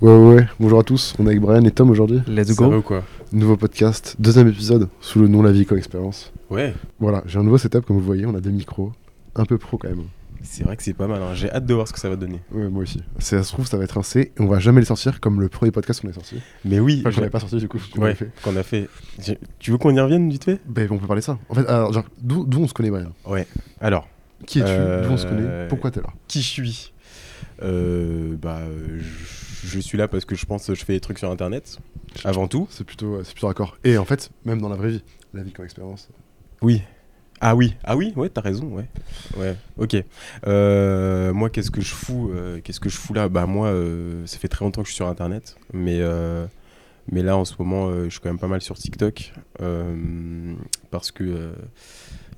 Ouais, ouais, ouais. Bonjour à tous. On est avec Brian et Tom aujourd'hui. Let's go. quoi Nouveau podcast, deuxième épisode sous le nom La vie comme expérience. Ouais, Voilà, j'ai un nouveau setup comme vous voyez. On a deux micros, un peu pro quand même. c'est vrai que c'est pas mal. hein. J'ai hâte de voir ce que ça va donner. Ouais, moi aussi. Si ça se trouve, ça va être un C et on va jamais les sortir comme le premier podcast qu'on a sorti. Mais oui, Enfin, qu'on j'ai- n'avait pas sorti du coup. qu'on ouais, avait fait. qu'on a fait. Tu veux qu'on y revienne vite fait? Ben, on peut parler de ça. En fait, alors, genre, d'où d'où on se connaît, Brian? Ouais. Alors, Qui es-tu? Euh, D'où on se connaît? Pourquoi t'es là? qui je suis? Euh, Bah, euh, je- je suis là parce que je pense que je fais des trucs sur Internet. Avant tout. C'est plutôt, c'est plutôt raccord. Et en fait, même dans la vraie vie, la vie comme expérience. Oui. Ah oui, ah oui, ouais, t'as raison, ouais. Ouais, ok. Euh, moi, qu'est-ce que je fous euh, Qu'est-ce que je fous là? Bah moi, euh, ça fait très longtemps que je suis sur Internet, mais euh, mais là en ce moment, euh, je suis quand même pas mal sur TikTok euh, parce que euh,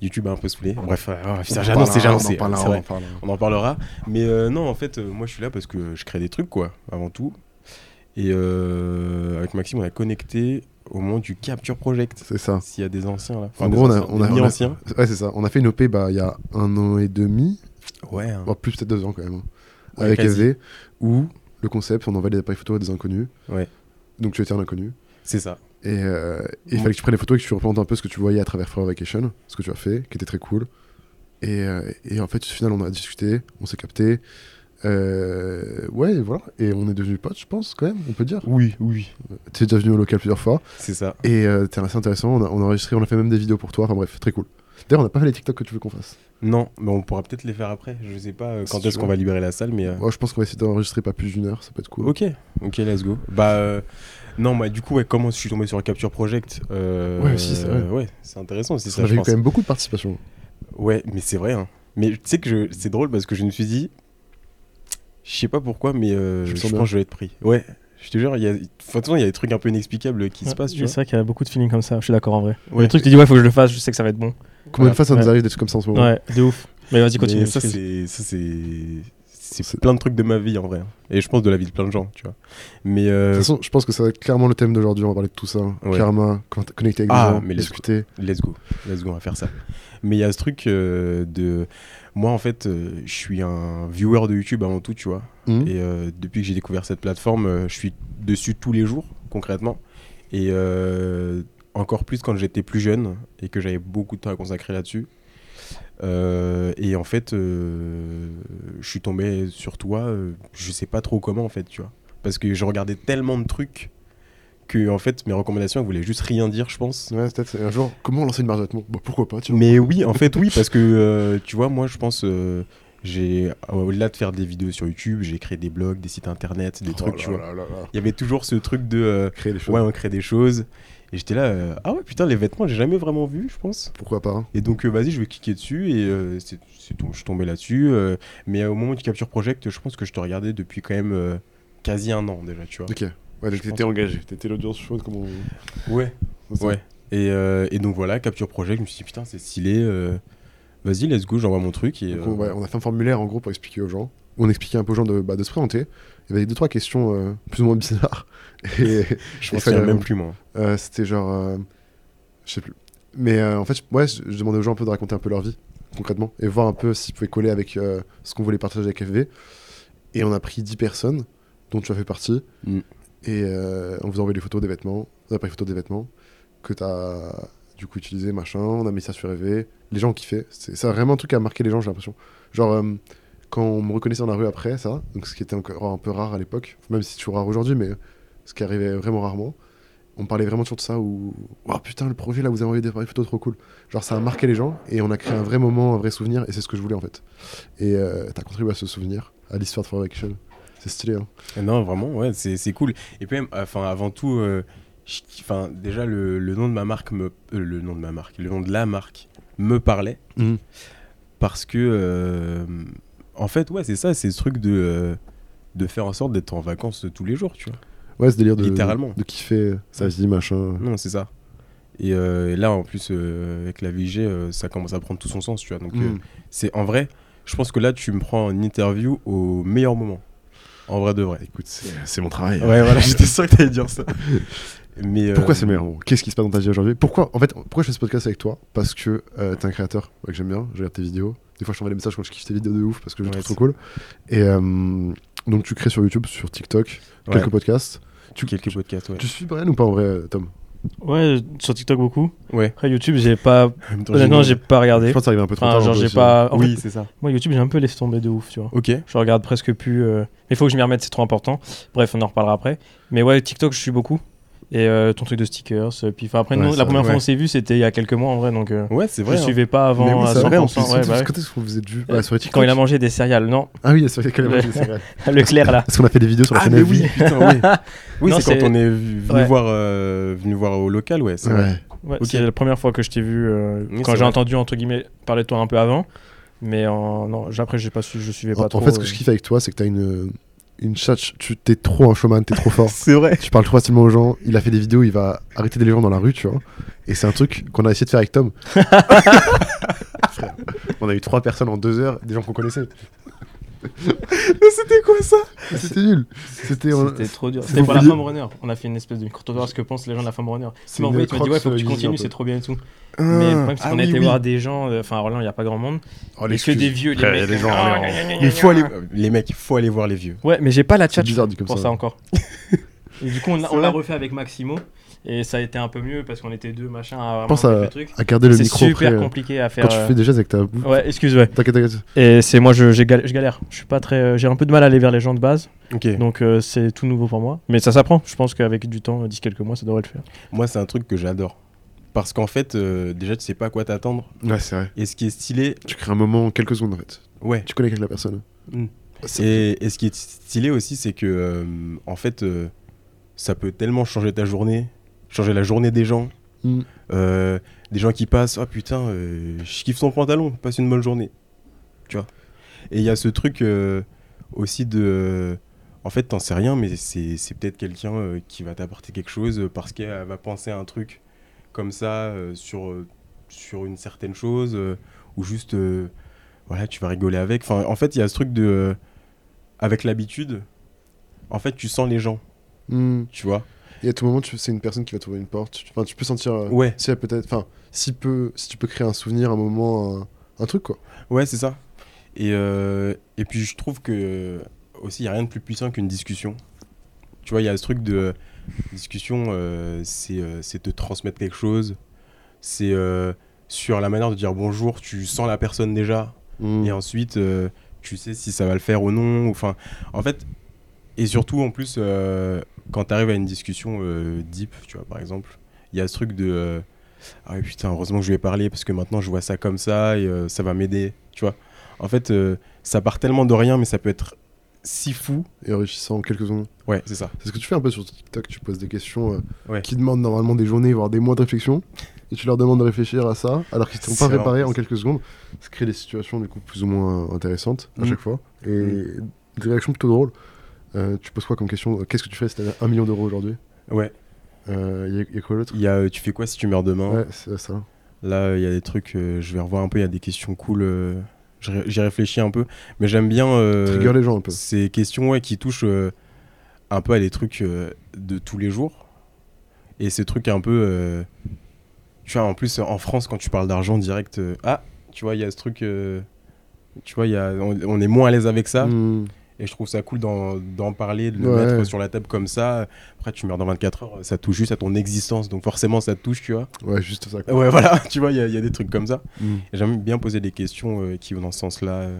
YouTube a un peu saoulé. Bref, euh, j'ai annoncé, j'ai parlera, annoncé. On en parlera, on en parlera. On en parlera. Mais euh, non, en fait, euh, moi je suis là parce que je crée des trucs, quoi, avant tout. Et avec Maxime, on a connecté au moment du Capture Project. C'est ça. S'il y a des anciens là. En gros, on a, anciens, on des a, on a- mi-anciens. ouais, c'est ça. On a fait une OP bah, il y a un an et demi, Ouais. hein. plus peut-être deux ans quand même, hein, Ouais, avec quasi. FD, où le concept, on envoie des appareils photos à des inconnus. Ouais. Donc tu étais un inconnu. C'est ça. Et euh, il Mm. fallait que tu prennes des photos et que tu représentes un peu ce que tu voyais à travers Forever Vacation, ce que tu as fait, qui était très cool. Et, euh, et en fait, au final, on a discuté, on s'est capté. Euh, ouais, voilà. Et on est devenus potes, je pense, quand même, on peut dire. Oui, oui. Tu es déjà venu au local plusieurs fois. C'est ça. Et t'es assez intéressant. On a, on a enregistré, on a fait même des vidéos pour toi. Enfin bref, très cool. D'ailleurs, on n'a pas fait les TikTok que tu veux qu'on fasse. Non, mais on pourra peut-être les faire après. Je sais pas euh, Si quand est-ce qu'on va libérer la salle, mais. euh, Ouais, je pense qu'on va essayer d'enregistrer pas plus d'une heure, ça peut être cool. Ok, ok, let's go. Bah, euh, non, bah, du coup, ouais, comment je suis tombé sur le Capture Project euh, Ouais, aussi, c'est vrai. Ouais, c'est intéressant aussi, Ça avait eu pense. quand même beaucoup de participation. Ouais, mais c'est vrai. Hein. Mais tu sais que je... c'est drôle parce que je me suis dit. Je sais pas pourquoi, mais euh, Je pense bien. que je vais être pris. Ouais, je te jure, il y a. Enfin, de toute façon, il y a des trucs un peu inexplicables qui se Ouais, passent. C'est vrai qu'il y a beaucoup de feelings comme ça, je suis d'accord en vrai. Ouais. Le truc, tu dis, ouais, faut que je le fasse, je sais que ça va être bon. Combien de fois ça nous arrive des trucs comme ça en ce moment Ouais, de ouf. Mais vas-y, continue. Mais ça, c'est. Plein de trucs de ma vie en vrai. Et je pense de la vie de plein de gens, tu vois. Mais. euh, De toute façon, je pense que ça va être clairement le thème d'aujourd'hui. On va parler de tout ça. Ouais. Karma, connecter avec Ah, des gens, mais let's discuter. Let's go, let's go, on va faire ça. Mais il y a ce truc euh, de. Moi, en fait, euh, je suis un viewer de YouTube avant tout, tu vois. Mhm. Et euh, depuis que j'ai découvert cette plateforme, euh, je suis dessus tous les jours, concrètement. Et euh, encore plus quand j'étais plus jeune et que j'avais beaucoup de temps à consacrer là-dessus. Euh, et en fait, euh, je suis tombé sur toi, euh, je sais pas trop comment, en fait, tu vois. Parce que je regardais tellement de trucs que, en fait, mes recommandations, elles voulaient juste rien dire, je pense. Ouais, peut-être un jour. Comment lancer une vêtements Bah pourquoi pas tu vois. Mais oui, en fait, oui, parce que euh, tu vois, moi, je pense, j'ai au-delà de faire des vidéos sur YouTube, j'ai créé des blogs, des sites internet, des Oh trucs, là tu vois. là là là. Il y avait toujours ce truc de, Créer des choses. ouais, on crée des choses. Et j'étais là, euh, ah ouais, putain, les vêtements, j'ai jamais vraiment vu, je pense. Pourquoi pas hein. Et donc, euh, vas-y, je vais cliquer dessus et euh, c'est, tout, je suis tombé là-dessus. mais au moment du Capture Project, je pense que je te regardais depuis quand même quasi un an déjà, tu vois. Ok. Ouais, donc t'étais engagé. T'étais l'audience chaude comme on. Ouais. Ouais. Et, et donc voilà, Capture Project, je me suis dit, putain, c'est stylé. euh, vas-y, let's go, j'envoie mon truc. Et, Donc, on, ouais, on a fait un formulaire en gros pour expliquer aux gens. On expliquait un peu aux gens de, bah, de se présenter. Il y avait deux trois questions euh, plus ou moins bizarres. Et je fallait souviens même plus, moi. euh, c'était genre, euh, je sais plus. Mais en fait, je- ouais, je, je demandais aux gens un peu de raconter un peu leur vie concrètement et voir un peu s'ils pouvaient coller avec ce qu'on voulait partager avec FV. Et on a pris 10 personnes dont tu as fait partie. Mm. Et on vous a envoyé les photos des vêtements, on a pris les photos des vêtements que tu as du coup utilisé, machin. On a mis ça sur FV. Les gens ont kiffé. C'est c'est vraiment un truc qui a marqué les gens, j'ai l'impression. Genre, euh, quand on me reconnaissait dans la rue après, ça, donc ce qui était encore un peu rare à l'époque, même si c'est toujours rare aujourd'hui, mais ce qui arrivait vraiment rarement, on parlait vraiment toujours de ça où, oh putain, le projet là, vous avez envoyé des photos trop cool. Genre, ça a marqué les gens et on a créé un vrai moment, un vrai souvenir, et c'est ce que je voulais en fait. Et euh, t'as contribué à ce souvenir, à l'histoire de Forever Action. C'est stylé, hein. Non, vraiment, ouais, c'est c'est cool. Et puis enfin, avant tout, euh, enfin, déjà, le, le nom de ma marque me. euh, le nom de ma marque, le nom de la marque me parlait. Mhm. Parce que. euh, en fait, ouais, c'est ça, c'est ce truc de. euh, de faire en sorte d'être en vacances tous les jours, tu vois. Ouais, ce délire de, Littéralement. de kiffer sa vie, machin. Non, c'est ça. Et, euh, et là, en plus, euh, avec la VG, euh, ça commence à prendre tout son sens, tu vois. Donc, euh, Mm. c'est en vrai, je pense que là, tu me prends en interview au meilleur moment. En vrai de vrai. Écoute, c'est c'est mon travail. Ouais, voilà, j'étais sûr que t'allais dire ça. Mais, euh, Pourquoi c'est meilleur bon, Qu'est-ce qui se passe dans ta vie aujourd'hui? Pourquoi En fait, pourquoi je fais ce podcast avec toi? Parce que euh, t'es un créateur ouais, que j'aime bien. Je regarde tes vidéos. Des fois, je t'envoie des messages quand je kiffe tes vidéos de ouf parce que je Ouais, trouve trop cool. Et, euh, donc tu crées sur YouTube, sur TikTok, Ouais. quelques podcasts. Tu quelques podcasts, ouais. Tu suis Brian ou pas en vrai, euh, Tom? Ouais, sur TikTok beaucoup. Ouais. Après YouTube, j'ai pas. Honnêtement, j'ai pas Je regardé. pense que ça arrive un peu trop Enfin, tard. genre, j'ai pas. en Oui, fait, c'est ça. moi, YouTube, j'ai un peu laissé tomber de ouf, tu vois. Ok. Je regarde presque plus. euh, Mais il faut que je m'y remette, c'est trop important. Bref, on en reparlera après. Mais ouais, TikTok, je suis beaucoup. Et euh, ton truc de stickers. euh, Puis enfin, après, Ouais, nous, ça, la première fois ouais. on s'est vu, c'était il y a quelques mois en vrai. Donc euh, Ouais, c'est vrai. je hein. suivais pas avant Mais oui, à c'est vrai, en 100%. plus. ouais, bah ouais. Quand est-ce qu'on vous êtes vu Euh, Ouais, sur TikTok. Quand il a mangé des céréales, non. Ah oui, c'est vrai qu'il a Le- mangé des céréales. Le clair là. Parce qu'on a fait des vidéos sur la Ah, chaîne mais oui, putain, oui. C'est quand on est venu, voir, euh, venu voir au local, ouais. c'est vrai. Ouais. Ouais, Ok. C'est la première fois que je t'ai vu. euh, Oui, quand j'ai entendu, entre guillemets, parler de toi un peu avant. Mais non, après, j'ai pas su, je suivais pas En, trop. en fait, ce que euh. je kiffe avec toi, c'est que t'as une, une chat. Tu t'es trop un showman, t'es trop fort. C'est vrai. tu parles trop facilement aux gens. Il a fait des vidéos, il va arrêter les gens dans la rue, tu vois. Et c'est un truc qu'on a essayé de faire avec Tom. On a eu trois personnes en deux heures, des gens qu'on connaissait. C'était quoi ça? C'était nul. C'était on- C'était trop dur. C'était pour la femme runner. On a fait une espèce de micro ce que pensent les gens de la femme runner. M'as envoyé, tu m'as dit ouais, faut que tu euh, continues, c'est trop bien et tout. Ah, Mais le problème, c'est ah qu'on a oui, été oui. voir des gens. euh, Enfin, à Orléans, il n'y a pas grand monde. Oh, que des vieux, les Frère, il y a mecs. des gens, Ah, Mais faut aller, les mecs, il faut aller voir les vieux. Ouais, mais j'ai pas la chat bizarre dit comme pour ça. encore. Et du coup, on, on l'a refait avec Maximo. Et ça a été un peu mieux parce qu'on était deux, machin, à vraiment Pense faire à- le truc. À garder le C'est micro super près. euh, compliqué à faire. Quand tu euh, fais des gestes avec ta bouche. Ouais, excuse, ouais. T'inquiète, t'inquiète. Et c'est moi, je, j'ai gal- je galère. Je suis pas très. euh, J'ai un peu de mal à aller vers les gens de base. Ok. Donc euh, c'est tout nouveau pour moi. Mais ça s'apprend. Je pense qu'avec du temps, d'ici quelques mois, ça devrait le faire. Moi, c'est un truc que j'adore. Parce qu'en fait, euh, déjà, tu sais pas à quoi t'attendre. Ouais, c'est vrai. Et ce qui est stylé, Tu crées un moment en quelques secondes en fait. ouais. Tu connais avec la personne. Mm. C'est- Et, et ce qui est stylé aussi, c'est que, euh, en fait, euh, ça peut tellement changer ta journée, changer la journée des gens. Mm. Euh, des gens qui passent, ah putain, euh, je kiffe son pantalon, passe une bonne journée. Tu vois. Et il y a ce truc euh, aussi de. En fait, t'en sais rien, mais c'est peut-être quelqu'un qui va t'apporter quelque chose parce qu'elle va penser à un truc comme ça sur, sur une certaine chose ou juste. voilà, tu vas rigoler avec. Enfin, en fait, il y a ce truc de. euh, avec l'habitude, en fait, tu sens les gens, Mm. tu vois. Et à tout moment, c'est une personne qui va trouver une porte. Tu- Enfin, tu peux sentir. euh, Ouais. Si peut-être. Enfin, si, peu, si tu peux créer un souvenir, un moment, un, un truc quoi. Ouais, c'est ça. Et, euh, et puis je trouve que aussi, il n'y a rien de plus puissant qu'une discussion. Tu vois, il y a ce truc de discussion, euh, c'est euh, te transmettre quelque chose. C'est euh, sur la manière de dire bonjour, tu sens la personne déjà. Mm. Et ensuite, euh, tu sais si ça va le faire ou non. Enfin, en fait, et surtout en plus, euh, quand tu arrives à une discussion euh, deep, tu vois, par exemple, il y a ce truc de euh, ah putain, heureusement que je lui ai parlé parce que maintenant je vois ça comme ça et euh, ça va m'aider, tu vois. En fait, euh, ça part tellement de rien, mais ça peut être si fou. Et enrichissant en quelques secondes. Ouais, c'est ça. C'est ce que tu fais un peu sur TikTok. Tu poses des questions Ouais. qui demandent normalement des journées, voire des mois de réflexion. Et tu leur demandes de réfléchir à ça, alors qu'ils ne sont pas préparés en quelques secondes. Ça crée des situations du coup plus ou moins intéressantes à Mm. chaque fois. Et des réactions plutôt drôles. Euh, tu poses quoi comme question? Qu'est-ce que tu fais si t'avais un million d'euros aujourd'hui? Ouais. Euh, Il y, a- y a quoi l'autre Il y a, euh, tu fais quoi si tu meurs demain? Ouais, c'est ça. Là, il y a des trucs, euh, je vais revoir un peu, il y a des questions cool. euh, J'y réfléchis un peu. Mais j'aime bien. euh, Trigger les gens un peu. Ces questions ouais, qui touchent euh, un peu à des trucs euh, de tous les jours. Et ces trucs un peu. euh, tu vois, en plus, en France, quand tu parles d'argent direct, euh, ah, tu vois, il y a ce truc. euh, tu vois, y a, on, on est moins à l'aise avec ça. Mm. Et je trouve ça cool d'en parler, de le Ouais. mettre sur la table comme ça. Après, tu meurs dans 24 heures, ça touche juste à ton existence. Donc forcément, ça te touche, tu vois. Ouais, juste ça. quoi. Ouais, voilà, tu vois, il y, a- il y a des trucs comme ça. Mm. J'aime bien poser des questions euh, qui vont dans ce sens-là. euh,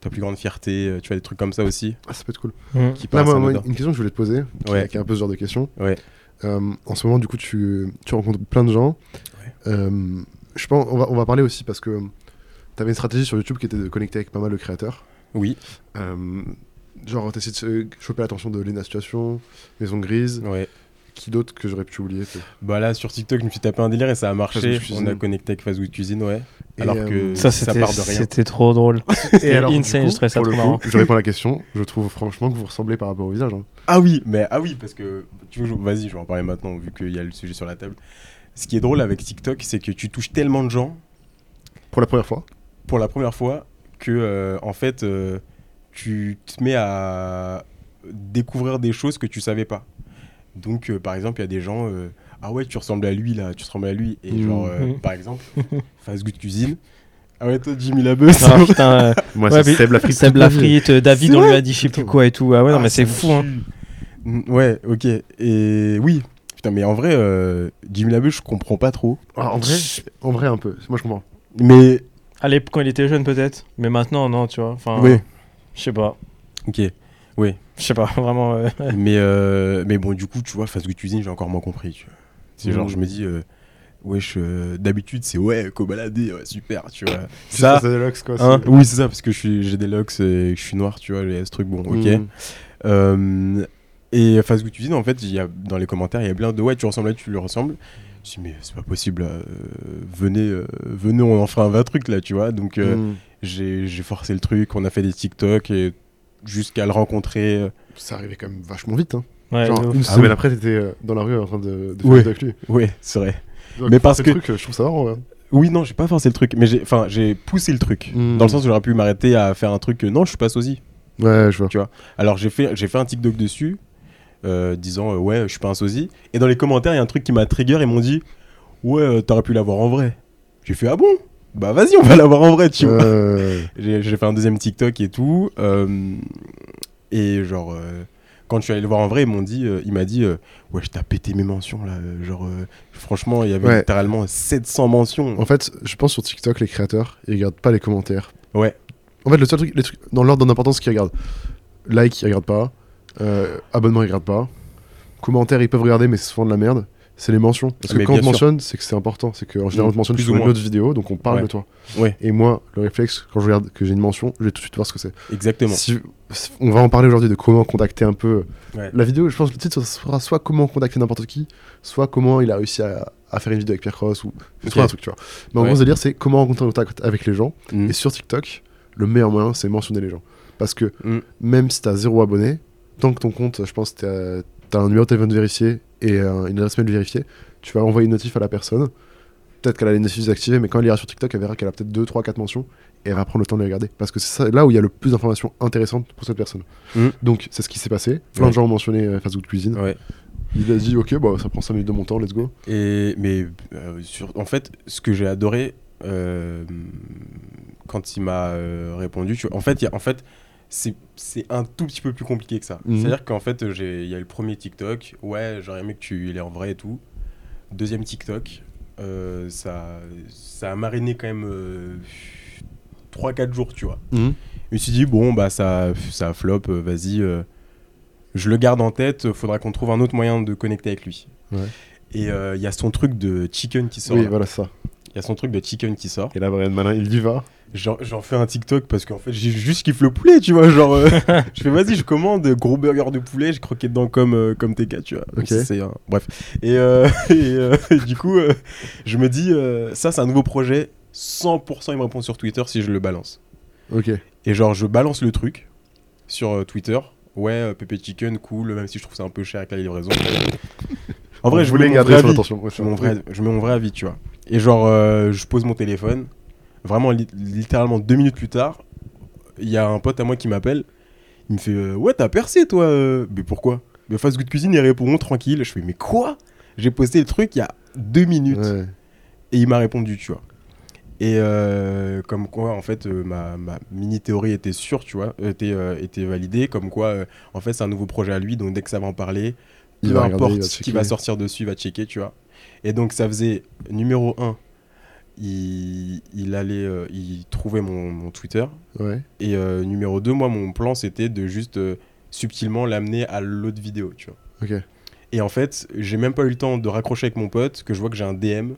ta plus grande fierté, euh, tu vois, des trucs comme ça aussi. Ah, ça peut être cool. Mm. Qui Là, moi, une question que je voulais te poser, qui, Ouais. qui est un peu ce genre de question. Ouais. Euh, en ce moment, du coup, tu, tu rencontres plein de gens. Euh, je pense, on va, on va parler aussi parce que tu avais une stratégie sur YouTube qui était de connecter avec pas mal de créateurs. Oui, Euh, genre, t'essayes de choper l'attention de Lena Situation, Maison Grise, ouais. qui d'autre que j'aurais pu oublier Bah là, sur TikTok, je me suis tapé un délire et ça a marché. On a connecté avec Fast Food Cuisine, ouais. Et, Alors euh, que Ça, ça c'était part de rien. c'était trop drôle. Insane, je trouvais ça pour trop le coup, marrant. je réponds à la question. Je trouve franchement que vous ressemblez par rapport au visage. hein. Ah oui, mais ah oui, parce que tu veux, je- vas-y, je vais en parler maintenant vu qu'il y a le sujet sur la table. Ce qui est drôle avec TikTok, c'est que tu touches tellement de gens Pour la première fois. pour la première fois que euh, en fait euh, tu te mets à découvrir des choses que tu savais pas. Donc euh, par exemple, il y a des gens euh, ah ouais, tu ressembles à lui là, tu ressembles à lui et Mhm. genre euh, Mhm. par exemple, Fast Good Cuisine Ah ouais, toi, Jimmy Labeuse. Ah, putain, euh, Moi, Ouais, c'est Seb la frite. Seb Lafrite, David, on lui a dit je sais plus quoi et tout. Ah ouais, non, mais c'est fou. Hein. Ouais, ok. Et oui. Putain, mais en vrai, euh, Jimmy Labeuse, je comprends pas trop. Ah, en vrai, en vrai un peu. Moi, je comprends. Mais. Allez, quand il était jeune, peut-être. Mais maintenant, non, tu vois. Enfin, Oui. je sais pas. Ok. Je sais pas, vraiment. euh, mais, euh, mais bon, du coup, tu vois, Good Cuisine, j'ai encore moins compris. tu vois. C'est genre, Mm. je me dis, euh, wesh, euh, d'habitude, c'est ouais, co-baladé, ouais, super, tu vois. Tu Ça, c'est Deluxe, quoi. hein, c'est- oui, c'est ça, parce que j'ai des locks et que je suis noir, tu vois, ce truc, bon, ok. Mm. Euh, et Good Cuisine, en fait, y a, dans les commentaires, il y a plein de ouais, tu ressembles là, tu lui ressembles. Je me suis dit, mais c'est pas possible, là, euh, venez, euh, venez, on en fera un vrai truc là, tu vois. Donc, euh, Mm. j'ai forcé le truc, on a fait des TikTok et jusqu'à le rencontrer. Ça arrivait quand même vachement vite. Hein. Ouais, Genre, une Ah semaine oui. après, t'étais dans la rue en train de, de faire Ouais. avec lui. Ouais, c'est vrai. Donc, Mais parce c'est que- le truc, je trouve ça marrant. ouais. Oui, non, j'ai pas forcé le truc, mais j'ai enfin, j'ai poussé le truc. Mm. Dans le sens où j'aurais pu m'arrêter à faire un truc que non, je suis pas sosie. Ouais, je vois. Alors j'ai fait, j'ai fait un TikTok dessus, euh, disant euh, ouais, je suis pas un sosie. Et dans les commentaires, il y a un truc qui m'a trigger. Ils m'ont dit ouais, euh, t'aurais pu l'avoir en vrai. J'ai fait ah bon? Bah vas-y, on va l'avoir en vrai, tu vois. J'ai fait un deuxième TikTok et tout. et genre, quand je suis allé le voir en vrai, ils m'ont dit, euh, il m'a dit, euh, ouais, je t'ai pété mes mentions là. euh, Genre, franchement, il y avait Ouais. littéralement 700 mentions. En fait, je pense sur TikTok, les créateurs, ils regardent pas les commentaires. Ouais. En fait, le seul truc, les trucs dans l'ordre d'importance qu'ils regardent, like, ils regardent pas, euh, abonnement, ils regardent pas, commentaires, ils peuvent regarder, mais c'est souvent de la merde. C'est les mentions. Parce que Mais quand on te mentionne, c'est que c'est important. C'est qu'en général, on te mentionne plus sur une autre vidéo, donc on parle Ouais. de toi. Ouais. Et moi, le réflexe, quand je regarde que j'ai une mention, je vais tout de suite voir ce que c'est. Exactement. Si- on va en parler aujourd'hui de comment contacter un peu. Ouais. La vidéo, je pense que le titre sera soit comment contacter n'importe qui, soit comment il a réussi à, à faire une vidéo avec Pierre Cross ou Ok. soit un truc, tu vois. Mais en gros, c'est dire, c'est comment rencontrer en contact avec les gens. Mm. Et sur TikTok, le meilleur moyen, c'est mentionner les gens. Parce que Mm. même si t'as zéro abonné, tant que ton compte, je pense, t'as as un numéro de téléphone vérifié et euh, une adresse mail vérifiée, tu vas envoyer une notif à la personne. Peut-être qu'elle a les notifs désactivées, mais quand elle ira sur TikTok, elle verra qu'elle a peut-être 2, 3, 4 mentions et elle va prendre le temps de les regarder. Parce que c'est là où il y a le plus d'informations intéressantes pour cette personne. Mm. Donc, c'est ce qui s'est passé. Plein Ouais. de gens ont mentionné euh, Fast Food Cuisine. Ouais. Il a dit, ok, bah, ça prend 5 minutes de mon temps, let's go. Et mais euh, sur, en fait, ce que j'ai adoré euh, quand il m'a euh, répondu, tu vois, en fait, il y a- en fait, c'est un tout petit peu plus compliqué que ça. Mhm. C'est-à-dire qu'en fait, j'ai il y a le premier TikTok, ouais, j'aurais aimé que tu il est en vrai et tout. Deuxième TikTok, euh, ça ça a mariné quand même 3-4 jours, tu vois. Mhm. Je me suis dit, bon, bah ça, ça flop, euh, vas-y, euh, je le garde en tête, faudra qu'on trouve un autre moyen de connecter avec lui. Ouais. Et euh, il y a son truc de chicken qui sort. Oui, là. voilà ça. Il y a son truc de chicken qui sort. Et là, Brian Malin, il y va. J'en fais un TikTok parce qu'en fait, j'ai juste kiffe le poulet, tu vois. Genre, euh, je fais, vas-y, je commande gros burger de poulet, je croquais dedans comme, euh, comme TK, tu vois. C'est un- Bref. Et, euh, et, euh, du coup, euh, je me dis, euh, ça, c'est un nouveau projet. 100% il me répond sur Twitter si je le balance. Ok. Et genre, je balance le truc sur euh, Twitter. Ouais, euh, Pepe Chicken, cool, même si je trouve ça un peu cher avec la livraison. en vrai, je voulais mon garder vrai son avis. attention. ouais, Je mets, mon vrai, je mets mon vrai avis, tu vois. Et genre, euh, je pose mon téléphone. Vraiment, li- littéralement deux minutes plus tard, il y a un pote à moi qui m'appelle. Il me fait euh, Ouais, t'as percé, toi euh. Mais pourquoi? Mais Fast Good Cuisine, il répond tranquille. Je fais Mais quoi? J'ai posté le truc il y a deux minutes. Ouais. Et il m'a répondu, tu vois. Et euh, comme quoi, en fait, euh, ma, ma mini-théorie était sûre, tu vois, était, euh, était validée. Comme quoi, en fait, c'est un nouveau projet à lui. Donc, dès que ça va en parler, Il peu va regarder, importe il va ce qui va sortir dessus, il va checker, tu vois. Et donc, ça faisait numéro 1, il, il allait, euh, il trouvait mon, mon Twitter. Ouais. Et euh, numéro 2, moi, mon plan, c'était de juste euh, subtilement l'amener à l'autre vidéo, tu vois. Ok. Et en fait, j'ai même pas eu le temps de raccrocher avec mon pote, que je vois que j'ai un DM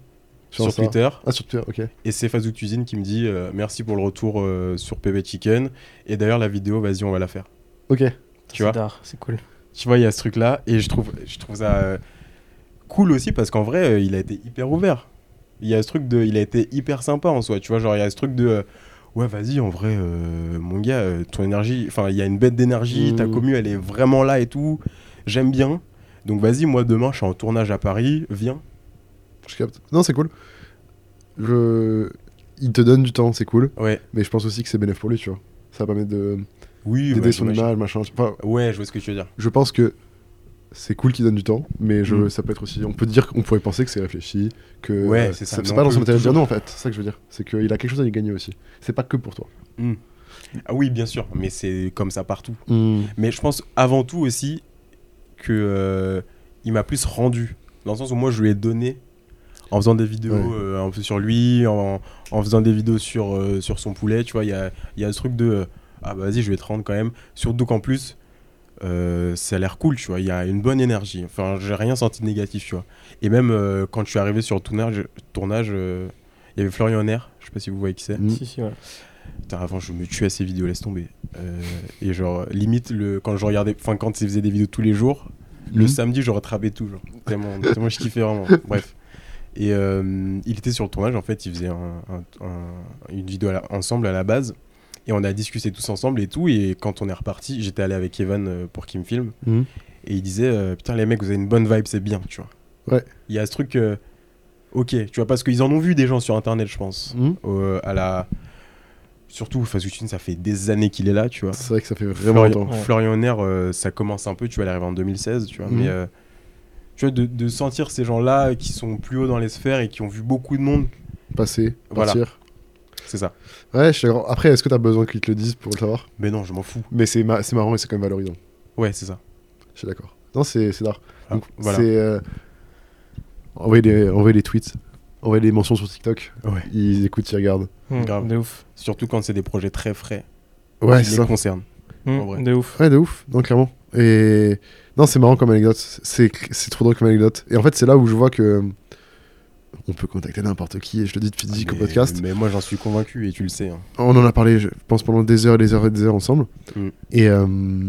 sur. Twitter. Ah, sur Twitter, ok. Et c'est Fazou Cuisine qui me dit euh, merci pour le retour euh, sur PB Chicken. Et d'ailleurs, la vidéo, vas-y, on va la faire. Ok. Tu vois C'est cool. Tu vois, il y a ce truc-là. Et je trouve, je trouve ça euh, cool aussi parce qu'en vrai, euh, il a été hyper ouvert. Il y a ce truc de. Il a été hyper sympa en soi. Tu vois, genre, il y a ce truc de. euh, ouais, vas-y, en vrai, euh, mon gars, euh, ton énergie. Enfin, il y a une bête d'énergie. Ta Mm. commu, elle est vraiment là et tout. J'aime bien. Donc, vas-y, moi, demain, je suis en tournage à Paris. Viens. Je capte. Non, c'est cool. Je... Il te donne du temps, c'est cool. Ouais. Mais je pense aussi que c'est bénéfique pour lui, tu vois. Ça va permettre de Oui, d'aider son j'imagine. image, machin. Enfin, Ouais, je vois ce que tu veux dire. je pense que c'est cool qu'il donne du temps, mais je, Mm. ça peut être aussi. On peut dire qu'on pourrait penser que c'est réfléchi, que Ouais, euh, c'est ça, c'est pas dans son toujours- non en fait. C'est ça que je veux dire. C'est qu'il a quelque chose à y gagner aussi. C'est pas que pour toi. Ah oui, bien sûr, mais c'est comme ça partout. Mm. Mais je pense avant tout aussi que euh, il m'a plus rendu, dans le sens où moi je lui ai donné en faisant des vidéos Ouais. euh, un peu sur lui, en, en faisant des vidéos sur, euh, sur son poulet, tu vois, il y a, y a ce truc de ah bah vas-y je vais te rendre quand même, surtout qu'en plus euh, ça a l'air cool, tu vois, il y a une bonne énergie, enfin j'ai rien senti de négatif, tu vois. Et même euh, quand je suis arrivé sur le tournage, tournage euh, il y avait Florian Air, je sais pas si vous voyez qui c'est. Mm. Si, si, ouais. Putain, avant, je me tuais à ces vidéos, laisse tomber. Euh, et genre, limite, le, quand je regardais, enfin, quand il faisait des vidéos tous les jours, le Mm. samedi, je rattrapais tout. Genre, tellement, tellement je kiffais vraiment. Bref. Et euh, il était sur le tournage, en fait, il faisait un- un- un- une vidéo à la- ensemble à la base. Et on a discuté tous ensemble et tout. Et quand on est reparti, j'étais allé avec Evan euh, pour qu'il me filme. Mm. Et il disait euh, Putain, les mecs, vous avez une bonne vibe, c'est bien, tu vois. Ouais. Il y a ce truc. euh, ok, tu vois, parce qu'ils en ont vu des gens sur internet, je pense. Mm. Euh, à la. Surtout, Fasuchin, ça fait des années qu'il est là, tu vois. C'est vrai que ça fait vraiment Florian, longtemps. Florian euh, ça commence un peu, tu vois, il arrive en 2016, tu vois. Mhm. Mais euh, tu vois, de, de sentir ces gens-là qui sont plus haut dans les sphères et qui ont vu beaucoup de monde, Passer, Voilà. partir. C'est ça. Ouais, je suis d'accord. Après, est-ce que t'as besoin qu'ils te le disent pour le savoir? Mais non, je m'en fous. Mais c'est ma- c'est marrant et c'est quand même valorisant. Ouais, c'est ça. Je suis d'accord. Non, c'est c'est d'art. Ah, Donc, voilà. C'est. euh, Envoyer des, envoyer des tweets, envoyer des mentions sur TikTok. Ouais. Ils écoutent, ils regardent. Mm, Grave. De ouf. Surtout quand c'est des projets très frais Ouais, qui c'est les ça. concernent. Mm, En vrai. De ouf. Ouais, de ouf. Non, clairement. Et. Non, c'est marrant comme anecdote. C'est c'est trop drôle comme anecdote. Et en fait, c'est là où je vois que. On peut contacter n'importe qui, et je le dis depuis 10 mais, au podcast. mais moi, j'en suis convaincu et tu le sais. hein. On en a parlé, je pense, pendant des heures et des heures et des heures ensemble. Mm. Et. euh,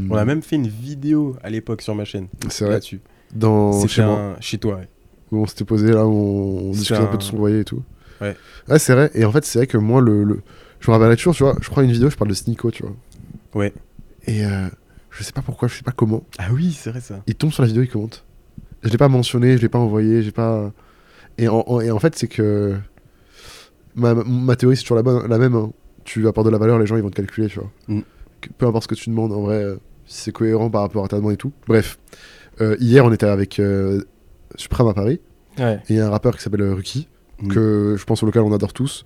On a même fait une vidéo à l'époque sur ma chaîne C'est vrai. là-dessus. Dans. Chez un... chez toi, ouais. où on s'était posé là, où on, on discutait un peu de son loyer et tout. Ouais. Ouais, c'est vrai. Et en fait, c'est vrai que moi, le, le- je me rappelle toujours, tu vois, je prends une vidéo, je parle de Sneeko, tu vois. Ouais. Et euh, je sais pas pourquoi, je sais pas comment. Ah oui, c'est vrai ça. Il tombe sur la vidéo, il commente. Je l'ai pas mentionné, je l'ai pas envoyé, j'ai pas. Et en, en- et en fait, c'est que. Ma, ma théorie, c'est toujours la, bonne, la même. hein. Tu apportes de la valeur, les gens, ils vont te calculer, tu vois. Mm. Peu importe ce que tu demandes, en vrai, euh, si c'est cohérent par rapport à ta demande et tout. Bref. Euh, hier, on était avec euh, Supreme à Paris. Ouais. Et il y a un rappeur qui s'appelle euh, Ruki, Mm. que je pense au local on adore tous.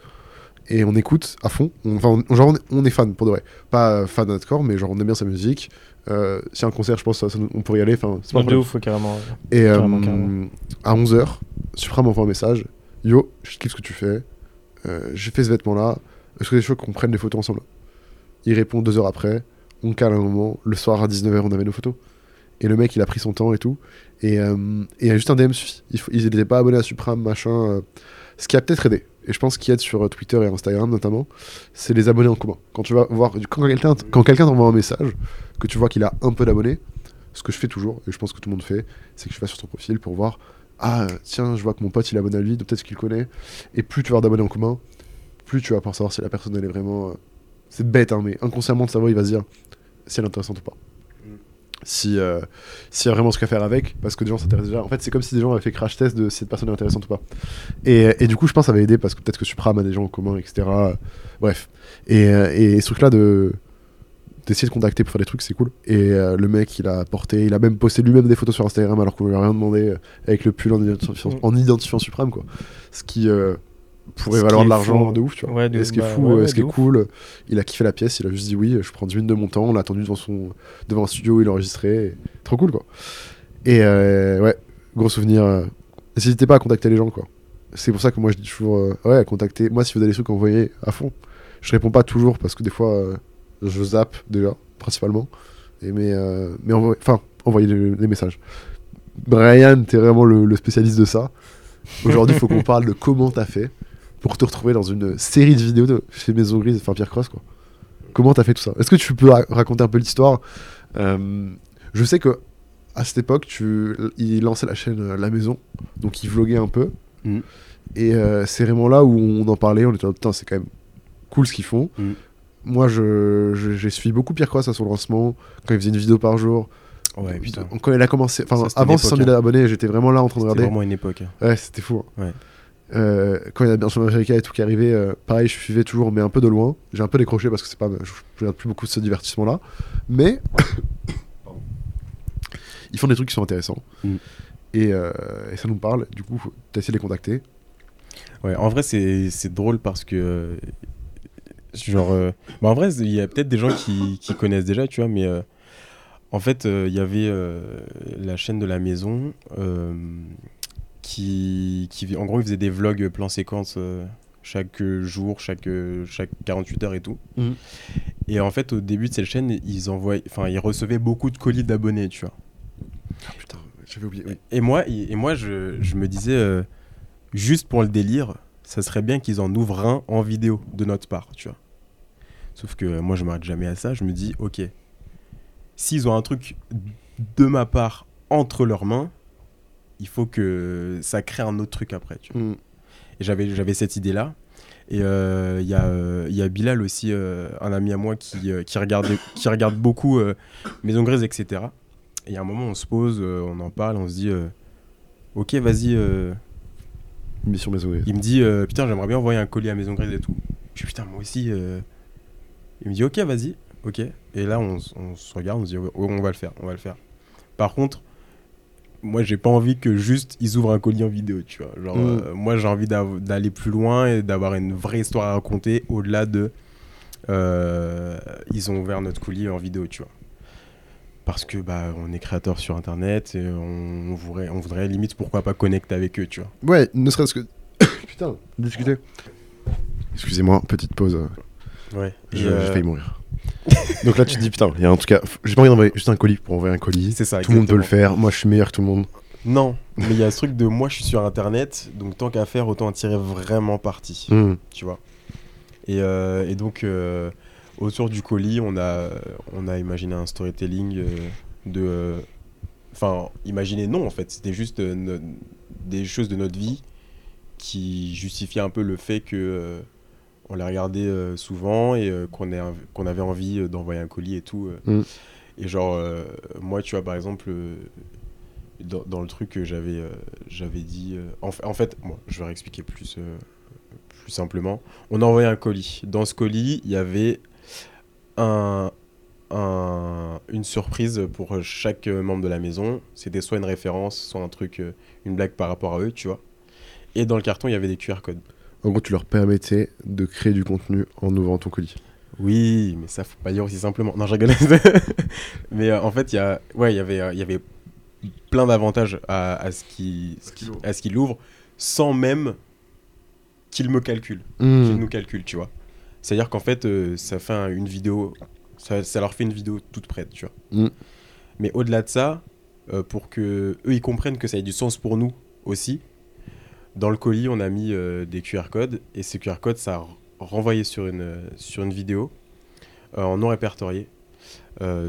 Et on écoute à fond. On, enfin, on- genre, on, est- on est fan pour de vrai. Pas euh, fan hardcore, mais genre on aime bien sa musique. Euh, a un concert, je pense ça- on pourrait y aller. Enfin, c'est pas de ouf, carrément. Et euh, Carrément, carrément. à 11h, Supra m'envoie un message. Yo, je kiffe ce que tu fais. Euh, J'ai fait ce vêtement-là. Est-ce que c'est chaud qu'on prenne des photos ensemble? Il répond deux heures après. On cale un moment. Le soir à 19h, on avait nos photos. Et le mec, il a pris son temps et tout. Et, euh, et il y a juste un DM suffit. Ils n'étaient pas abonnés à Supra, machin. euh, ce qui a peut-être aidé. Et je pense qu'il aide sur euh, Twitter et Instagram notamment, c'est les abonnés en commun. Quand tu vas voir, quand quelqu'un quand t'envoie un message, que tu vois qu'il a un peu d'abonnés, ce que je fais toujours, et je pense que tout le monde fait, c'est que je vais sur ton profil pour voir ah tiens je vois que mon pote il est abonné à lui donc peut-être qu'il connaît et plus tu vas avoir d'abonnés en commun plus tu vas pouvoir savoir si la personne elle est vraiment euh, c'est bête hein, mais inconsciemment de savoir il va se dire si elle est intéressante ou pas. Si euh, s'il y a vraiment ce qu'à faire avec parce que des gens s'intéressent déjà. En fait c'est comme si des gens avaient fait crash test de si cette personne est intéressante ou pas. Et, et du coup je pense que ça va aider parce que peut-être que Supram a des gens en commun etc bref. Et, euh, et ce truc là de d'essayer de contacter pour faire des trucs c'est cool. Et euh, le mec il a porté il a même posté lui-même des photos sur Instagram alors qu'on lui a rien demandé euh, avec le pull en identifiant, Mm. en identifiant Supreme quoi. Ce qui euh, pourrait Ce valoir de est l'argent. de ouf tu vois. Ouais, de et ouf, ce qui est bah, fou ouais, euh, ouais, ce qui est cool il a kiffé la pièce il a juste dit oui je prends 10 minutes de mon temps on l'a attendu devant son devant un studio où il enregistrait et- trop cool quoi. Et euh, ouais gros souvenir euh, n'hésitez pas à contacter les gens quoi. C'est pour ça que moi je dis toujours euh, ouais à contacter moi si vous avez des trucs envoyez à fond je réponds pas toujours parce que des fois euh, je zappe déjà principalement. Et mais euh, mais envoyez enfin envoyez des, des messages. Brian t'es vraiment le, le spécialiste de ça. Aujourd'hui il faut qu'on parle de comment t'as fait pour te retrouver dans une série de vidéos de chez Maison Grise enfin Pierre Cross quoi comment t'as fait tout ça? Est-ce que tu peux ra- raconter un peu l'histoire? Euh, je sais que à cette époque tu il lançait la chaîne euh, La Maison donc il vloguait un peu Mhm. et euh, c'est vraiment là où on en parlait on était là, putain c'est quand même cool ce qu'ils font Mhm. moi je je- j'ai suivi beaucoup Pierre Cross à son lancement quand il faisait une vidéo par jour Ouais, putain. quand il a commencé enfin c'était avant une 600 époque, 000 abonnés j'étais vraiment là en train de C'était regarder vraiment une époque. hein. Ouais, c'était fou. hein. Ouais. Euh, quand il y a bien sûr America et tout qui arrivait, euh, pareil, je suivais toujours, mais un peu de loin. J'ai un peu décroché parce que c'est pas, je, je regarde plus beaucoup de ce divertissement-là. Mais ils font des trucs qui sont intéressants. Mm. Et, euh, et ça nous parle. Du coup, t'as essayé de les contacter. Ouais, en vrai, c'est drôle parce que. Genre. euh, bah, en vrai, il y a peut-être des gens qui, qui connaissent déjà, tu vois, mais. en fait, il y avait la chaîne de la maison qui, qui. En gros, ils faisaient des vlogs plan séquence euh, chaque jour, chaque, chaque 48 heures et tout. Mhm. Et en fait, au début de cette chaîne, ils, envoyaient, enfin, ils recevaient beaucoup de colis d'abonnés, tu vois. Ah putain, j'avais oublié. oui. Et moi, et et moi je, je me disais, euh, juste pour le délire, ça serait bien qu'ils en ouvrent un en vidéo de notre part, tu vois. Sauf que moi, je m'arrête jamais à ça. Je me dis, ok, s'ils ont un truc de ma part entre leurs mains, il faut que ça crée un autre truc après, tu vois. Mm. Et j'avais, j'avais cette idée-là. Et euh, il y, a, euh, y a Bilal aussi, euh, un ami à moi, qui, euh, qui, regarde, qui regarde beaucoup euh, Maison Grise, etc. Et il y a un moment, on se pose, euh, on en parle, on se dit euh, Ok, vas-y. euh, Mission Maison Grise. Il me dit euh, Putain, j'aimerais bien envoyer un colis à Maison Grise et tout. Je Putain, moi aussi. euh. Il me dit Ok, vas-y. Ok. Et là, on, se regarde, on se dit On va le faire, on va le faire. Par contre, moi, j'ai pas envie que juste ils ouvrent un colis en vidéo, tu vois. Genre, Mm. euh, moi, j'ai envie d'aller plus loin et d'avoir une vraie histoire à raconter au-delà de. euh, ils ont ouvert notre colis en vidéo, tu vois. Parce que bah on est créateur sur internet et on, on voudrait, on voudrait limite pourquoi pas connecter avec eux, tu vois. Ouais, ne serait-ce que. Putain, discuter. Excusez-moi, petite pause. euh, Ouais. je- J'ai failli mourir. Donc là, tu te dis, putain, il y a un truc à. J'ai pas envie d'envoyer juste un colis pour envoyer un colis. c'est ça. Tout le monde peut le faire. Moi, je suis meilleur que tout le monde. Non, mais il y a ce truc de moi je suis sur internet, donc tant qu'à faire, autant en tirer vraiment parti, Mm. tu vois. Et, euh, et donc, euh, autour du colis, on a, on a imaginé un storytelling euh, de. Enfin, imaginé non en fait, c'était juste no- des choses de notre vie qui justifiaient un peu le fait que. On les regardait euh, souvent et euh, qu'on avait envie euh, d'envoyer un colis et tout. euh. Mm. Et genre, moi, tu vois, par exemple, dans, dans le truc que j'avais j'avais dit. en, fa- en fait, moi, je vais réexpliquer plus, plus simplement. On a envoyé un colis. Dans ce colis, il y avait un, un- une surprise pour chaque membre de la maison. C'était soit une référence, soit un truc, une blague par rapport à eux, tu vois. Et dans le carton, il y avait des QR codes. En gros, tu leur permettais de créer du contenu en ouvrant ton colis. Oui, mais ça faut pas dire aussi simplement. Non, je rigole. mais euh, en fait, il y a, ouais, il y avait, euh, il y avait plein d'avantages à, à ce qui, ce qu'il ouvre. à ce qu'il ouvre, sans même qu'il me calcule, qu'il Mm. nous calcule, tu vois. C'est-à-dire qu'en fait, euh, ça fait un- une vidéo, ça, ça leur fait une vidéo toute prête, tu vois. Mm. Mais au-delà de ça, euh, pour que eux ils comprennent que ça ait du sens pour nous aussi, dans le colis, on a mis euh, des QR codes et ces QR codes, ça a renvoyé sur une, euh, sur une vidéo euh, en non répertorié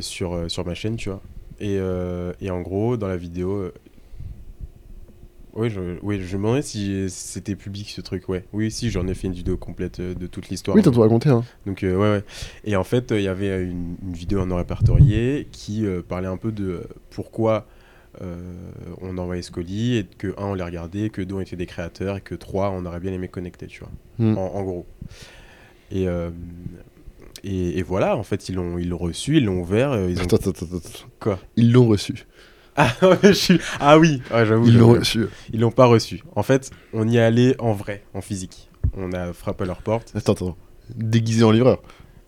sur, sur ma chaîne, tu vois. Et, et en gros, dans la vidéo. Oui, je, oui, je me demandais si c'était public ce truc, ouais. Oui, si, j'en ai fait une vidéo complète de toute l'histoire. Oui, t'as tout raconté, hein. Donc euh, ouais, ouais. Et en fait, euh, il y avait une, une vidéo en non répertorié qui euh, parlait un peu de pourquoi on envoyait ce colis et que un on les regardait, que deux on était des créateurs et que trois on aurait bien aimé connecter, tu vois. Mm. En, en gros. Et, euh, et, et voilà, en fait ils l'ont ils l'ont reçu, ils l'ont ouvert, euh, ils ont Attends, attends, attends, attends. quoi? Ils l'ont reçu. Ah, ouais, je suis- ah oui, ouais, j'avoue. Ils l'ont reçu. Ils l'ont pas reçu. En fait, on y est allé en vrai, en physique. On a frappé à leur porte. Attends, attends. Déguisé en livreur.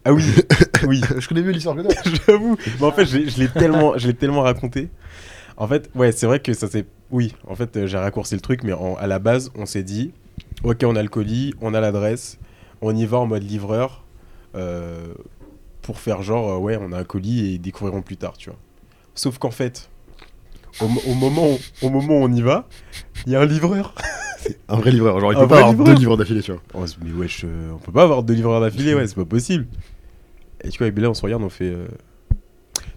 Ah oui, oui. je connais mieux l'histoire que toi. J'avoue. Mais en fait, je l'ai- je l'ai tellement, je l'ai tellement raconté. En fait, ouais, c'est vrai que ça s'est. Oui, en fait, euh, j'ai raccourci le truc, mais en- à la base, on s'est dit, ok, on a le colis, on a l'adresse, on y va en mode livreur euh, pour faire genre, euh, ouais, on a un colis et ils découvriront plus tard, tu vois. Sauf qu'en fait, au, mo- au moment, où- au moment où on y va, il y a un livreur. Un vrai livreur. Genre, il Un peut pas avoir livreur. deux livreurs d'affilée, tu vois. On se dit, mais wesh, euh, on peut pas avoir deux livreurs d'affilée, ouais, c'est pas possible. Et tu vois, avec Bella, on se regarde, on fait. euh,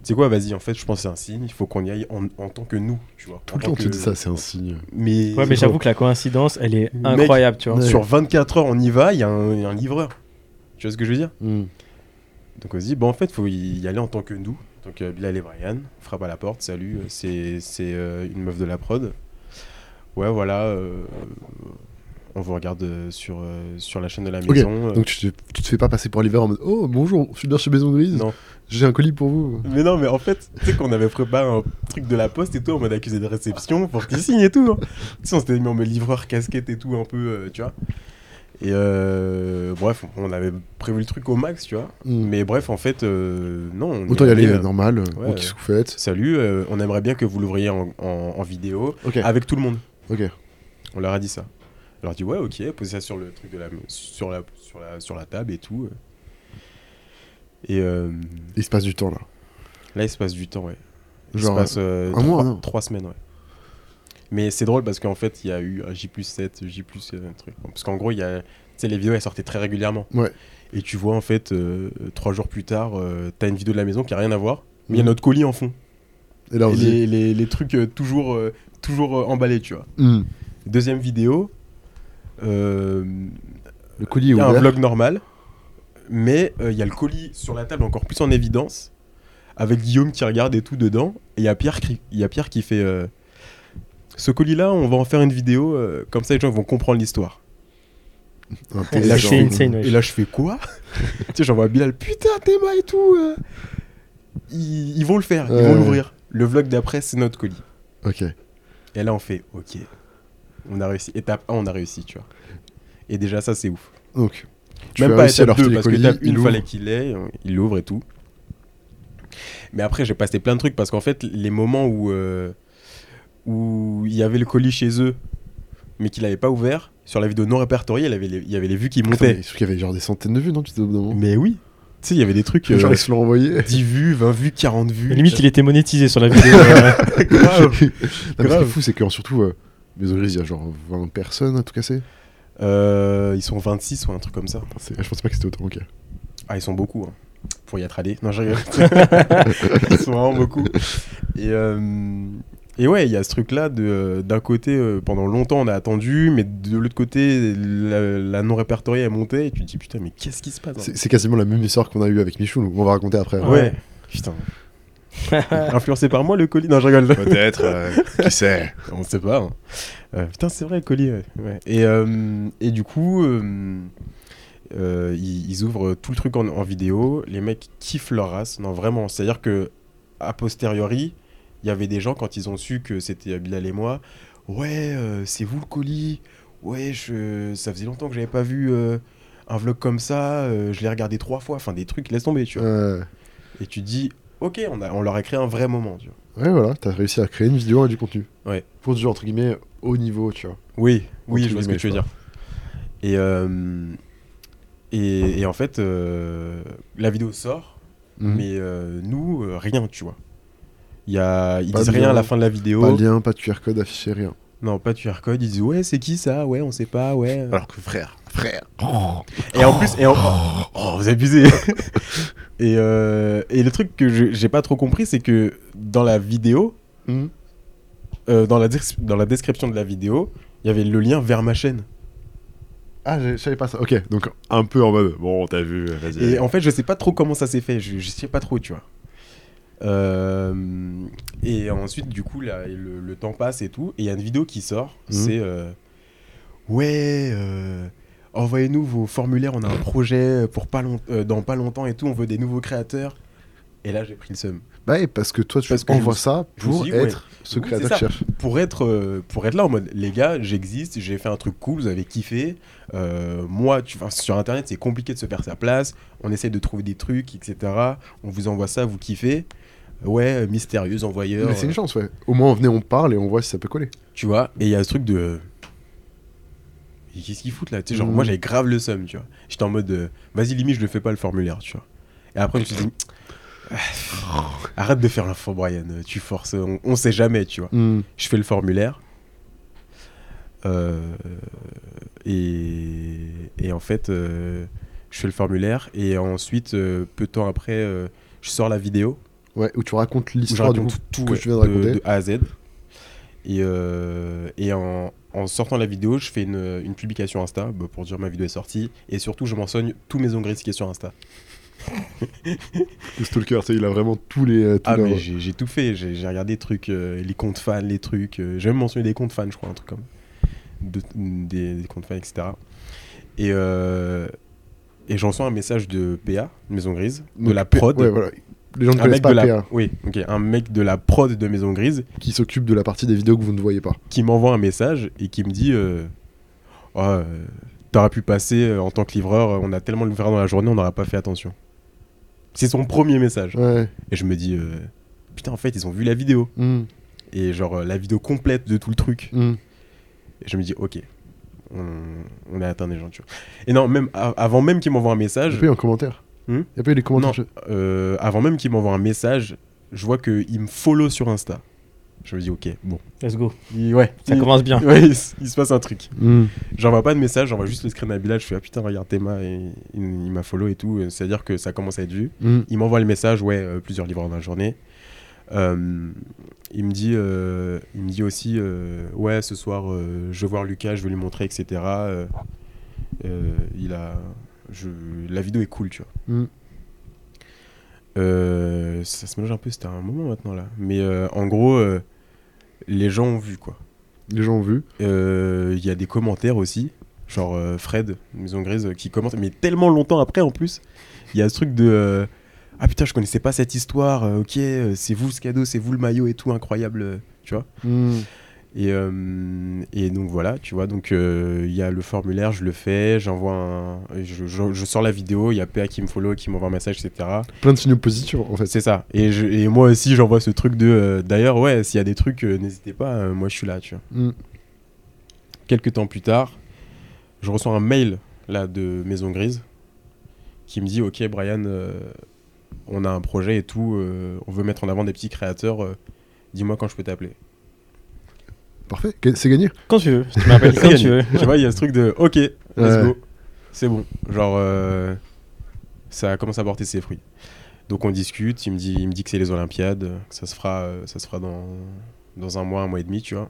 Tu sais quoi, vas-y, en fait, je pense que c'est un signe, il faut qu'on y aille en, en tant que nous, tu vois. Tout le temps, tu que- dis ça, c'est un signe. Mais, Ouais, mais C'est j'avoue que la coïncidence, elle est Mec, incroyable, tu vois. Ouais. sur 24 heures, on y va, il y, a un il y a un livreur. Tu vois ce que je veux dire Mm. Donc on se dit, bon, en fait, faut y aller en tant que nous. Donc euh, Bilal et Brian, on frappe à la porte, salut, euh, c'est c'est, euh, une meuf de la prod. Ouais, voilà, euh, on vous regarde sur, euh, sur la chaîne de la maison. euh. Donc tu te, tu te fais pas passer pour Oliver en mode Oh bonjour, je suis bien chez Maison Grise, non. J'ai un colis pour vous. Mais non, mais en fait, tu sais qu'on avait préparé un truc de la poste et tout, en mode accusé de réception pour qu'il signe et tout. hein. Tu sais, on s'était mis en mode livreur, casquette et tout, un peu, euh, tu vois. Et euh, bref, on avait prévu le truc au max, tu vois. Hmm. Mais bref, en fait, euh, non. on Autant y aller euh, normal, ouais, bon, qu'est-ce que vous faites Salut, on aimerait bien que vous l'ouvriez en, en- en vidéo avec tout le monde. ok. On leur a dit ça. On leur a dit ouais, ok, posez ça sur le truc de la sur la sur la sur la table et tout. Et euh, Il se passe du temps là. là, il se passe du temps, ouais. Il Genre, se passe euh, un trois, mois, non trois semaines, ouais. Mais c'est drôle parce qu'en fait, il y a eu un J plus 7, J plus euh, un truc. Parce qu'en gros, il y a, tu sais, les vidéos elles sortaient très régulièrement. Ouais. Et tu vois en fait, euh, trois jours plus tard, t'as une vidéo de la maison qui a rien à voir, mais il y a Mhm. notre colis en fond. Et là on Et se dit les, les, les trucs toujours toujours emballés, tu vois. Hmm, Deuxième vidéo. Le colis Il y a un vlog normal, mais euh, il y a le colis sur la table encore plus en évidence, avec Guillaume qui regarde et tout dedans, et il y a Pierre qui, il y a Pierre qui fait euh, ce colis-là, on va en faire une vidéo, euh, comme ça les gens vont comprendre l'histoire. Et là, genre- c'est insane, ouais. Et là je fais quoi? Tu sais, j'envoie Bilal, putain, Théma et tout. euh. Ils, ils vont le faire, ils Ouais. vont l'ouvrir. Le vlog d'après, c'est notre colis. Ok. Et là on fait, ok, on a réussi. Étape 1, on a réussi, tu vois. Et déjà ça c'est ouf. Donc, tu Même as pas étape leur 2, filer parce que étape 1, il il ouvre. fallait qu'il l'ait, euh, il l'ouvre et tout. Mais après, j'ai passé plein de trucs parce qu'en fait, les moments où euh, où il y avait le colis chez eux, mais qu'il n'avait pas ouvert, sur la vidéo non répertoriée, il y avait les, il y avait les vues qui Attends, montaient. mais Sauf qu'il y avait genre des centaines de vues, non Tu Mais oui, tu sais, il y avait des trucs. Genre euh, ils se l'ont envoyé. 10 vues, 20 vues, 40 vues. Limite, il était monétisé sur la vidéo. euh, grave. Non, mais ce qui est fou, c'est qu'en surtout, euh, Maison Grise, il y a genre 20 personnes à tout casser. Euh, ils sont 26 ou un truc comme ça. C'est- Je pensais pas que c'était autant, ok. Ah, ils sont beaucoup hein, pour y être allé. Non, je rigole. ils sont vraiment beaucoup. Et, euh, et ouais, il y a ce truc-là. de- D'un côté, euh, pendant longtemps, on a attendu, mais de l'autre côté, la, la non répertoriée est montée. Et tu te dis, putain, mais qu'est-ce qui se passe hein? C'est c'est quasiment la même histoire qu'on a eue avec Michou, on va raconter après. Ouais. Putain. Influencé par moi, le colis Non, je rigole. Peut-être, euh, qui sait On sait pas. hein. Euh, putain, c'est vrai, le colis. ouais. Ouais. Et, euh, et du coup, euh, ils, ils ouvrent tout le truc en, en vidéo. Les mecs kiffent leur race. Non, vraiment. C'est-à-dire que, a posteriori, il y avait des gens, quand ils ont su que c'était Bilal et moi, ouais, c'est vous le colis. Ouais, je... ça faisait longtemps que j'avais pas vu un vlog comme ça. je l'ai regardé trois fois. Enfin, des trucs, laisse tomber, tu vois. Et tu dis, ok, on, a, on leur a créé un vrai moment, tu vois. Ouais, voilà, t'as réussi à créer une vidéo et du contenu. Ouais. Pour du entre guillemets haut niveau, tu vois. Oui, oui, je vois ce que tu veux dire. Et, euh, et, et en fait, euh, la vidéo sort, Mhm. mais euh, nous, euh, rien, tu vois. Il y a, ils Pas disent de rien lien, à la fin de la vidéo. Pas de lien, pas de QR code affiché, rien. Non, pas de QR code. Ils disent ouais, c'est qui ça? Ouais, on sait pas, ouais. Alors que frère, frère. Et en plus, et en- oh, vous abusez. et, euh, et le truc que j'ai pas trop compris, c'est que dans la vidéo, Mhm. euh, dans, la dans la description de la vidéo, il y avait le lien vers ma chaîne. Ah, je savais pas ça. Ok, donc un peu en mode, bon, t'as vu, vas-y. Et en fait, je sais pas trop comment ça s'est fait. Je, je sais pas trop, tu vois. Euh, et ensuite, du coup, là, le, le temps passe et tout. Et il y a une vidéo qui sort. Mhm. C'est euh, ouais, euh, envoyez-nous vos formulaires. On a un projet pour pas long- euh, dans pas longtemps et tout. On veut des nouveaux créateurs. Et là, j'ai pris le seum. Bah, ouais, parce que toi, tu Parce que envoies me ça pour ouais. être ce Oui, créateur ça. cherche. Pour être, euh, pour être là en mode, les gars, j'existe, j'ai fait un truc cool, vous avez kiffé. Euh, moi, tu, enfin, sur Internet, c'est compliqué de se faire sa place. On essaie de trouver des trucs, etc. On vous envoie ça, vous kiffez. Ouais, mystérieux envoyeur. Mais c'est une chance, ouais. Au moins, venez, on parle et on voit si ça peut coller. tu vois, et il y a ce truc de. Qu'est-ce qu'ils foutent là Tu sais, genre, Mhm. moi j'avais grave le seum, tu vois. J'étais en mode, euh, vas-y, limite, je le fais pas le formulaire, tu vois. Et après, je me suis dit, arrête de faire l'info, Brian, euh, tu forces, on, on sait jamais, tu vois. Hmm. Je fais le formulaire. Euh, et, et en fait, euh, je fais le formulaire. Et ensuite, peu de temps après, je sors la vidéo. Ouais, où tu racontes l'histoire du raconte tout que ouais, viens de raconter. de A à Z. Et, euh, et en, en sortant la vidéo, je fais une, une publication Insta bah, pour dire ma vidéo est sortie. Et surtout, je mentionne tous mes ongris qui est sur Insta. Le stalker, il a vraiment tous les. euh, tous Ah, mais j'ai tout fait. J'ai regardé les trucs, euh, les comptes fans, les trucs. euh, j'ai même mentionné des comptes fans, je crois, un truc comme de- des, des comptes fans, etc. Et, euh, et j'en reçois un message de PA, Maison Grise, de Donc, la prod. Ouais, voilà. Les gens ne un connaissent mec pas de la, PA, oui, ok, un mec de la prod de Maison Grise qui s'occupe de la partie des vidéos que vous ne voyez pas. qui m'envoie un message et qui me dit euh, Oh, euh, T'aurais pu passer euh, en tant que livreur, euh, on a tellement de livreurs dans la journée, on n'aura pas fait attention. C'est son premier message. Ouais. Et je me dis euh, Putain, en fait, ils ont vu la vidéo. Mm, Et genre, la vidéo complète de tout le truc. mm. Et je me dis Ok, on, on a atteint des gens, tu vois. Et non, même avant même qu'il m'envoie un message, pas eu un commentaire. Hmm Il y a pas eu les commentaires. Non. euh, avant même qu'il m'envoie un message, je vois qu'il me follow sur Insta. Je me dis Ok, bon. Let's go. Il- ouais, Ça il- commence bien. Ouais, il, il se passe un truc. Mm. J'envoie pas de message, j'envoie juste le screen à Bilal. Je fais ah putain, regarde Théma, et il, il m'a follow et tout. C'est-à-dire que ça commence à être vu. Mm. Il m'envoie le message, ouais, euh, plusieurs livres dans la journée. Euh, il me dit, euh, il me dit aussi, euh, ouais, ce soir, euh, je vais voir Lucas, je vais lui montrer, etc. Euh, euh, il a, je, la vidéo est cool, tu vois. Mm. Euh, ça se mélange un peu, c'était un moment maintenant là. Mais euh, en gros, euh, les gens ont vu quoi. Les gens ont vu. Il y a des commentaires aussi, genre Fred, Maison Grise, qui commente, mais tellement longtemps après en plus. Il y a ce truc de Ah putain, je connaissais pas cette histoire, ok, c'est vous ce cadeau, c'est vous le maillot et tout, incroyable, tu vois. Mm. Et, euh, et donc voilà, tu vois, donc euh, il y a le formulaire, je le fais, j'envoie un. Je, je- je sors la vidéo, il y a PA qui me follow, qui m'envoie un message, etc. Plein de signaux positifs en fait. C'est ça. Et, je- et moi aussi, j'envoie ce truc de. euh, D'ailleurs, ouais, s'il y a des trucs, n'hésitez pas, moi je suis là, tu vois. Mm. Quelques temps plus tard, je reçois un mail là de Maison Grise qui me dit Ok, Brian, on a un projet et tout, on veut mettre en avant des petits créateurs, dis-moi quand je peux t'appeler. Parfait. C'est gagné. Quand tu veux. Tu m'appelles quand tu veux. tu vois, il y a ce truc de Ok, let's Ouais. go, c'est bon. Genre, euh, ça commence à porter ses fruits. Donc on discute, il me dit, il me dit que c'est les Olympiades, que ça se fera, euh, ça se fera dans, dans un mois, un mois et demi, tu vois.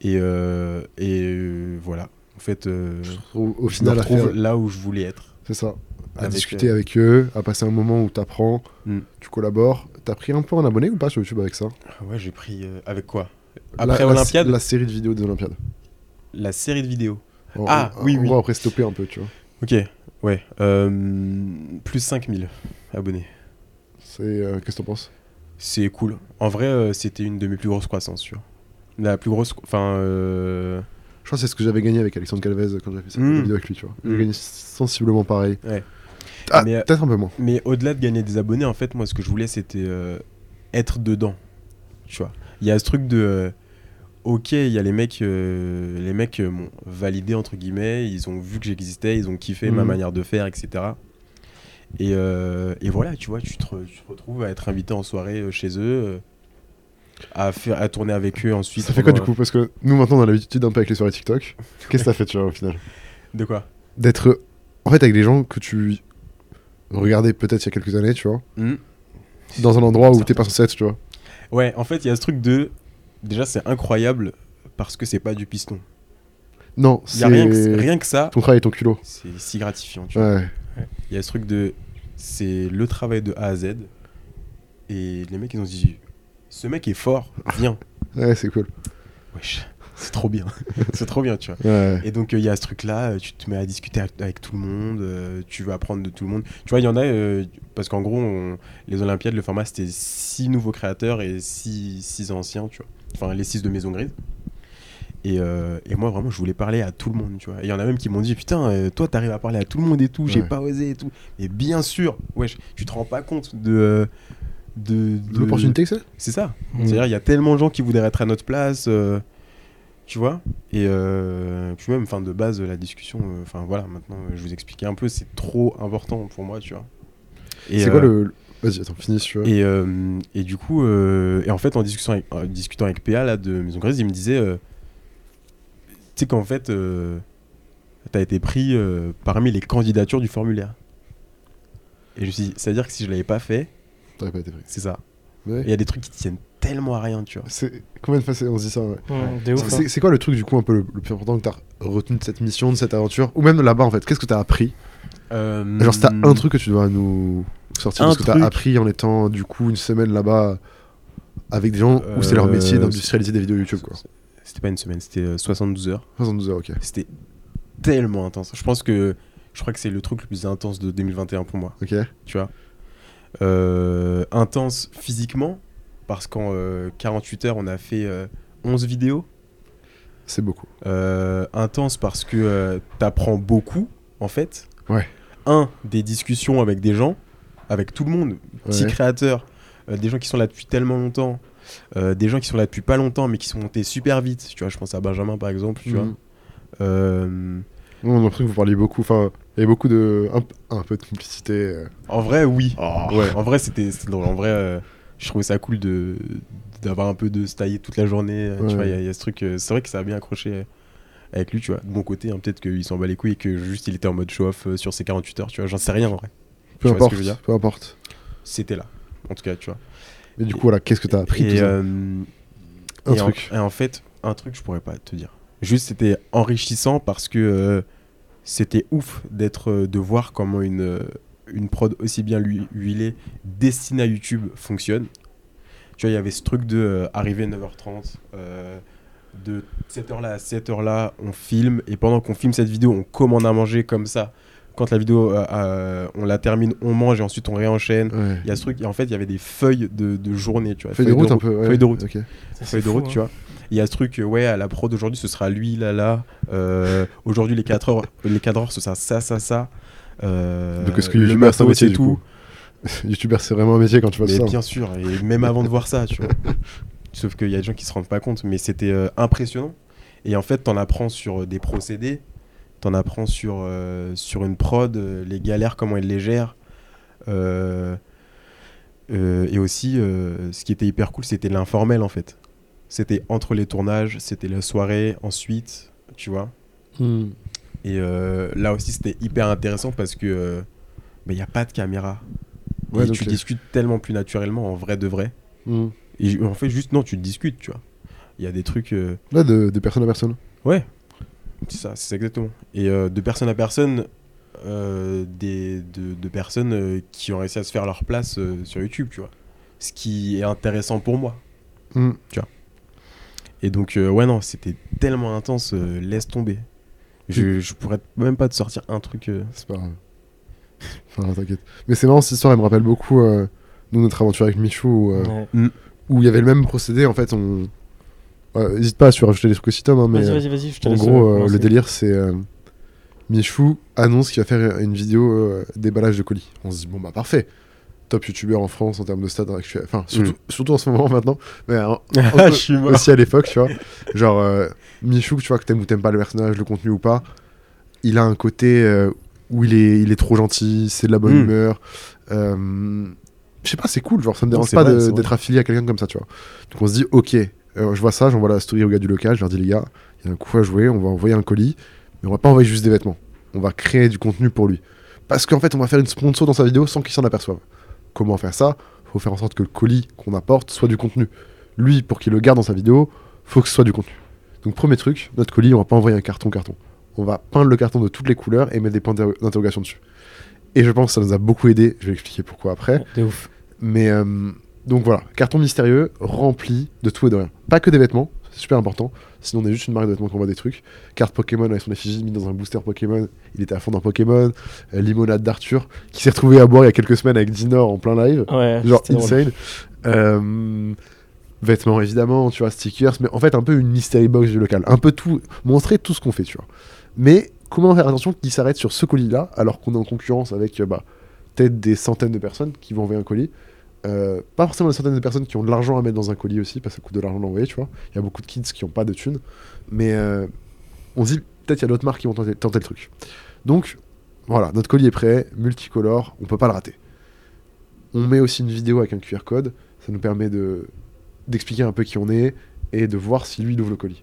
Et, euh, et euh, voilà. En fait, euh, Au, au je final, me là où je voulais être. c'est ça. À Avec, discuter euh, avec eux, à passer un moment où t'apprends, Mm. tu collabores. T'as pris un peu en abonné ou pas sur YouTube avec ça? Ah ouais, j'ai pris euh, avec quoi? Après la, Olympiade, la, la... série de vidéos des Olympiades. série de vidéos. On- Ah, on- oui, on oui. va après stopper un peu, tu vois. Ok, ouais. euh, plus 5000 abonnés. C'est, euh, qu'est-ce que t'en penses? C'est cool. En vrai, euh, c'était une de mes plus grosses croissances, tu vois. La plus grosse. Enfin. euh, Je crois que c'est ce que j'avais gagné avec Alexandre Calvez quand j'avais fait cette Mm. vidéo avec lui, tu vois. J'ai Mm. gagné sensiblement pareil. Ouais. Ah, peut-être un peu moins. Mais au-delà de gagner des abonnés, en fait, moi, ce que je voulais, c'était être dedans. Tu vois. Il y a ce truc de. euh, ok, il y a les mecs. euh, les mecs euh, m'ont validé, entre guillemets. Ils ont vu que j'existais, ils ont kiffé ma Mhm. manière de faire, etc. Et, euh, et voilà, tu vois, tu te, re- tu te retrouves à être invité en soirée euh, chez eux. euh, à, faire, à tourner avec eux ensuite. Ça fait quoi du coup? Parce que nous maintenant on a l'habitude un peu avec les soirées TikTok. Qu'est-ce que ça fait, tu vois, au final? De quoi? D'être en fait avec des gens que tu regardais peut-être il y a quelques années, tu vois, Hmm. dans un endroit où t'es pas censé être, tu vois. Ouais, en fait, il y a ce truc de. Déjà, c'est incroyable parce que c'est pas du piston. Non, Il y a rien que, c'est rien que ça, ton travail et ton culot. c'est si gratifiant. Tu vois. Ouais. Il y a ce truc de. C'est le travail de A à Z. Et les mecs, ils ont dit Ce mec est fort, viens. Ouais, c'est cool. Wesh, c'est trop bien. c'est trop bien, tu vois. Ouais. Et donc, euh, il y a ce truc-là, euh, tu te mets à discuter avec, avec tout le monde, euh, tu veux apprendre de tout le monde. Tu vois, il y en a, euh, parce qu'en gros, on- les Olympiades, le format, c'était six nouveaux créateurs et six, six anciens, tu vois. Enfin, les six de Maison Grise. Et, et moi, vraiment, je voulais parler à tout le monde, tu vois. Et il y en a même qui m'ont dit, putain, toi, t'arrives à parler à tout le monde et tout, j'ai Ouais. pas osé et tout. Et bien sûr, wesh, tu te rends pas compte de... de, de- L'opportunité que c'est? C'est ça. C'est-à-dire, il y a tellement de gens qui voudraient être à notre place, euh, tu vois. Et euh, puis même, fin de base, la discussion, euh, enfin voilà, maintenant, euh, je vous expliquais un peu, c'est trop important pour moi, tu vois. Et, C'est quoi le. Vas-y, attends, finis tu veux. Et, et du coup, et en fait, en discutant avec, en discutant avec PA là, de Maison Grise, il me disait, tu sais qu'en fait, t'as été pris parmi les candidatures du formulaire. Et je me suis dit, c'est-à-dire que si je l'avais pas fait, T'aurais pas été pris. c'est ça. Ouais. Il y a des trucs qui tiennent tellement à rien, tu vois. C'est combien de fois on se dit ça ouais. Mmh, C'est- hein. C'est quoi le truc du coup un peu le, le plus important que t'as retenu de cette mission, de cette aventure, ou même là-bas en fait Qu'est-ce que t'as appris Euh, Genre, si t'as un truc que tu dois nous sortir Un ce que t'as truc. appris en étant du coup une semaine là-bas avec des gens où c'est leur métier Euh, d'industrialiser des vidéos YouTube quoi. c'était pas une semaine, c'était euh, 72 heures. 72 heures, ok. C'était tellement intense. Je pense que je crois que c'est le truc le plus intense de 2021 pour moi, Ok. tu vois? Euh, intense physiquement, parce qu'en euh, 48 heures, on a fait euh, 11 vidéos. C'est beaucoup. Euh, intense parce que euh, t'apprends beaucoup, en fait. Ouais. Un, des discussions avec des gens, avec tout le monde, petits Ouais. créateurs, euh, des gens qui sont là depuis tellement longtemps, euh, des gens qui sont là depuis pas longtemps, mais qui sont montés super vite. Tu vois, je pense à Benjamin, par exemple, tu vois. Mhm. Euh, On a l'impression que vous parliez beaucoup. Enfin, il y avait beaucoup de. Un, peu de complicité. euh. En vrai, oui. Oh. Ouais, en vrai, c'était. En vrai, euh, je trouvais ça cool de d'avoir un peu de se tailler toute la journée. euh, Ouais. Tu vois, il y, a- il y a ce truc. euh, c'est vrai que ça a bien accroché euh, avec lui, tu vois. De mon côté, hein, peut-être qu'il s'en bat les couilles et que juste il était en mode show-off sur ses 48 heures, tu vois. J'en sais rien en vrai. Peu Tu importe. Peu. C'était là, en tout cas, tu vois. Mais du coup, voilà, qu'est-ce que t'as appris et, euh, Un et en- truc. et en fait, un truc, je pourrais pas te dire. Juste, c'était enrichissant parce que euh, c'était ouf d'être, de voir comment une, une prod aussi bien lui- huilée, destinée à YouTube, fonctionne. Tu vois, il y avait ce truc de euh, arriver 9h30, euh, de cette heure-là à cette heure-là, on filme, et pendant qu'on filme cette vidéo, on commande à manger comme ça. Quand la vidéo, euh, euh, on la termine, on mange et ensuite on réenchaîne. Ouais. Il y a ce truc, et en fait, il y avait des feuilles de, de journée, tu vois. Feuille de route un peu. ouais. Feuille de route Ok. Ça, c'est feuille de fou, route, hein. tu vois. Il y a ce truc, ouais, à la prod aujourd'hui, ce sera lui, là, là. Euh, aujourd'hui, les 4 heures, les 4 heures, ce sera ça, ça, ça. Euh, Donc, est-ce que le youtubeur, c'est un métier et du tout. coup Youtubeur, c'est vraiment un métier quand tu vois Mais ça. bien sûr, et même avant de voir ça, tu vois. Sauf qu'il y a des gens qui se rendent pas compte, mais c'était euh, impressionnant. Et en fait, t'en apprends sur euh, des procédés, t'en apprends sur, euh, sur une prod, euh, les galères, comment ils les gèrent. Euh, euh, et aussi, euh, ce qui était hyper cool, c'était l'informel en fait. C'était entre les tournages, c'était la soirée, ensuite, tu vois. Hmm. Et euh, là aussi, c'était hyper intéressant parce que il n'y a pas de caméra. Ouais, et tu discutes tellement plus naturellement en vrai de vrai. Hmm. Et en fait, juste non, tu discutes, tu vois. Il y a des trucs. euh, Là, de, de personne à personne. Ouais, c'est ça, c'est exactement. Et euh, de personne à personne, euh, des, de, de personnes euh, qui ont réussi à se faire leur place euh, sur YouTube, tu vois. Ce qui est intéressant pour moi. Hmm. Et donc, euh, ouais, non, c'était tellement intense, euh, laisse tomber. Je, je pourrais même pas te sortir un truc. euh, C'est pas grave. Enfin, t'inquiète. Mais c'est marrant, cette histoire, elle me rappelle beaucoup euh, nous, notre aventure avec Michou, où, euh, Ouais. où il y avait le même procédé. En fait, on. Ouais, N'hésite pas à surajouter des trucs aussi, Tom. hein, mais, Vas-y, vas-y, vas-y, je te En gros, le délire, c'est euh, Michou annonce qu'il va faire une vidéo euh, déballage de colis. On se dit, bon, bah parfait. Top youtubeur en France en termes de stade actuel. Enfin, surtout, surtout en ce moment maintenant. Mais Ah, aussi à l'époque, tu vois. Genre, euh, Michou, tu vois, que t'aimes ou t'aimes pas le personnage, le contenu ou pas, il a un côté euh, où il est, il est trop gentil, c'est de la bonne Mm. humeur. Euh, je sais pas, c'est cool, genre, ça me dérange pas d'être affilié à quelqu'un comme ça, tu vois. Donc on se dit, ok, euh, je vois ça, j'envoie la story au gars du local, je leur dis, les gars, il y a un coup à jouer, on va envoyer un colis, mais on va pas envoyer juste des vêtements. On va créer du contenu pour lui. Parce qu'en fait, on va faire une sponsor dans sa vidéo sans qu'il s'en aperçoive. Comment faire ça Faut faire en sorte que le colis qu'on apporte soit du contenu. Lui, pour qu'il le garde dans sa vidéo, faut que ce soit du contenu. Donc premier truc, notre colis, on va pas envoyer un carton carton. On va peindre le carton de toutes les couleurs et mettre des points d'inter- d'interrogation dessus. Et je pense que ça nous a beaucoup aidé. Je vais expliquer pourquoi après. De ouf. Mais euh, donc voilà, carton mystérieux rempli de tout et de rien. Pas que des vêtements, c'est super important. Sinon, on est juste une marque de vêtements qui envoie des trucs. Carte Pokémon avec son effigie mis dans un booster Pokémon. Il était à fond dans Pokémon. Euh, limonade d'Arthur, qui s'est retrouvé à boire il y a quelques semaines avec Dinor en plein live. Ouais, Genre insane. Euh, vêtements évidemment, tu vois, stickers, mais en fait un peu une mystery box du local. Un peu tout, montrer tout ce qu'on fait, tu vois. Mais comment faire attention qu'il s'arrête sur ce colis-là, alors qu'on est en concurrence avec euh, bah, peut-être des centaines de personnes qui vont envoyer un colis. Euh, pas forcément de personnes qui ont de l'argent à mettre dans un colis aussi, parce que ça coûte de l'argent d'envoyer, tu vois. Il y a beaucoup de kids qui n'ont pas de thunes. Mais euh, on se dit, peut-être il y a d'autres marques qui vont tenter, le truc. Donc, voilà, notre colis est prêt, multicolore, on peut pas le rater. On met aussi une vidéo avec un QR code, ça nous permet de d'expliquer un peu qui on est et de voir si lui il ouvre le colis.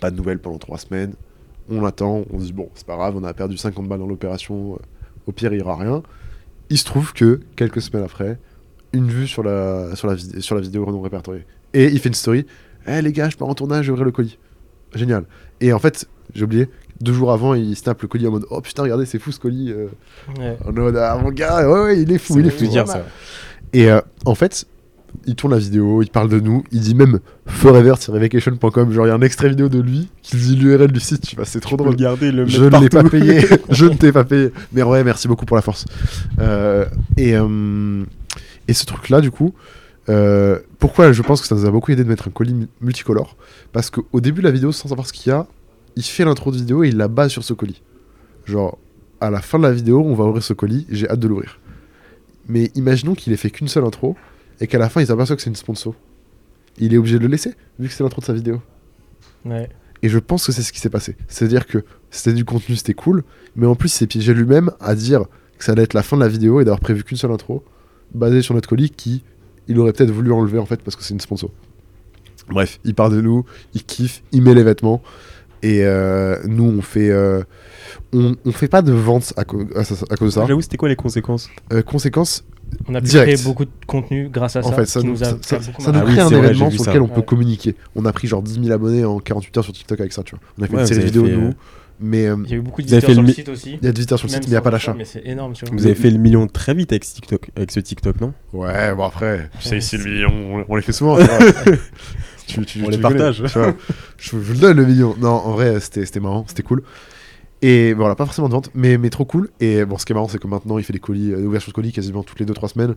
Pas de nouvelles pendant trois semaines, on attend, on se dit bon, c'est pas grave, on a perdu 50 balles dans l'opération, euh, au pire il y aura rien. Il se trouve que quelques semaines après, une vue sur la, sur la, sur la vidéo non répertoriée. Et il fait une story, eh les gars, je pars en tournage, ouvert le colis. Génial. Et en fait, j'ai oublié, deux jours avant, il snap le colis en mode oh putain, regardez, c'est fou ce colis. euh, Ouais. en mode ah mon gars, ouais, ouais, il est fou, Ça il est fou. dire, ça. Et euh, en fait, il tourne la vidéo, il parle de nous, il dit même forever-vacation.com. Genre, il y a un extrait vidéo de lui qui dit l'URL du site. Tu vois, c'est trop drôle. garder, le Je ne l'ai pas payé. je ne t'ai pas payé. Mais ouais, merci beaucoup pour la force. Euh, et, euh, et ce truc-là, du coup, euh, pourquoi je pense que ça nous a beaucoup aidé de mettre un colis mu- multicolore? Parce qu'au début de la vidéo, sans savoir ce qu'il y a, il fait l'intro de vidéo et il la base sur ce colis. Genre, à la fin de la vidéo, on va ouvrir ce colis, j'ai hâte de l'ouvrir. Mais imaginons qu'il ait fait qu'une seule intro et qu'à la fin, il s'aperçoit que c'est une sponsor. Il est obligé de le laisser, vu que c'est l'intro de sa vidéo. Ouais. Et je pense que c'est ce qui s'est passé. C'est-à-dire que c'était du contenu, c'était cool, mais en plus, il s'est piégé lui-même à dire que ça allait être la fin de la vidéo et d'avoir prévu qu'une seule intro, basée sur notre colis, qui il aurait peut-être voulu enlever en fait parce que c'est une sponsor. Bref, il part de nous, il kiffe, il met les vêtements, et euh, nous, on fait. euh, on, on fait pas de vente à, à à cause de ça. J'avoue, c'était quoi les conséquences? Euh, conséquence, On a pu Direct. créer beaucoup de contenu grâce à ça. en fait, ça qui nous, nous a ça, nous Ah crée oui, un vrai, événement sur ça. lequel on peut Ouais. communiquer. On a pris genre 10 000 abonnés en 48 heures sur TikTok avec ça, tu vois. On a fait Ouais, une série vidéo, fait, nous, mais euh, Il y a eu beaucoup de visiteurs sur le mi- site aussi. il y a de visiteurs sur le Même site, mais il n'y a pas d'achat. Mais c'est énorme, tu vois. Vous avez fait le million très vite avec ce TikTok, avec ce TikTok non? Ouais, bon après, tu sais, ici le million, on, on les fait souvent. tu vois. tu, tu- On tu les connais, partage. tu vois. je, vous le donne le million. Non, en vrai, c'était c'était marrant, c'était cool. Et voilà, pas forcément de vente, mais, mais trop cool. Et bon, ce qui est marrant, c'est que maintenant, il fait des colis, euh, ouvertures de colis quasiment toutes les 2-3 semaines.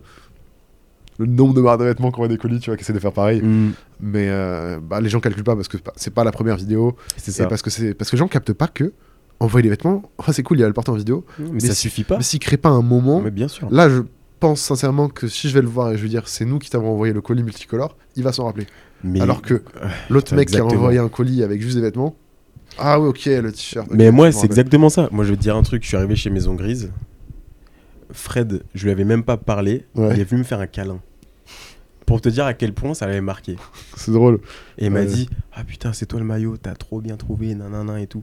Le nombre de de vêtements qu'on a des colis, tu vois, qui essaient de faire pareil. Mm, Mais euh, bah, les gens calculent pas parce que c'est pas- la première vidéo. C'est ça. parce que, c'est parce que les gens captent pas que envoyer les vêtements, oh, c'est cool, il va le porter en vidéo. Mais, mais ça si- suffit pas. Mais s'il crée pas un moment, Mais bien sûr. Là, je pense sincèrement que si je vais le voir et je lui dire c'est nous qui t'avons envoyé le colis multicolore, il va s'en rappeler. Mais, Alors que l'autre mec qui a envoyé un colis avec juste des vêtements, ah oui, ok, le t-shirt. Mais moi, c'est exactement ça. Moi, je vais te dire un truc. Je suis arrivé chez Maison Grise. Fred, je lui avais même pas parlé. Ouais. Il est venu me faire un câlin. Pour te dire à quel point ça l'avait marqué. C'est drôle. Et il m'a Ouais. dit Ah putain, c'est toi le maillot, t'as trop bien trouvé, nanana et tout.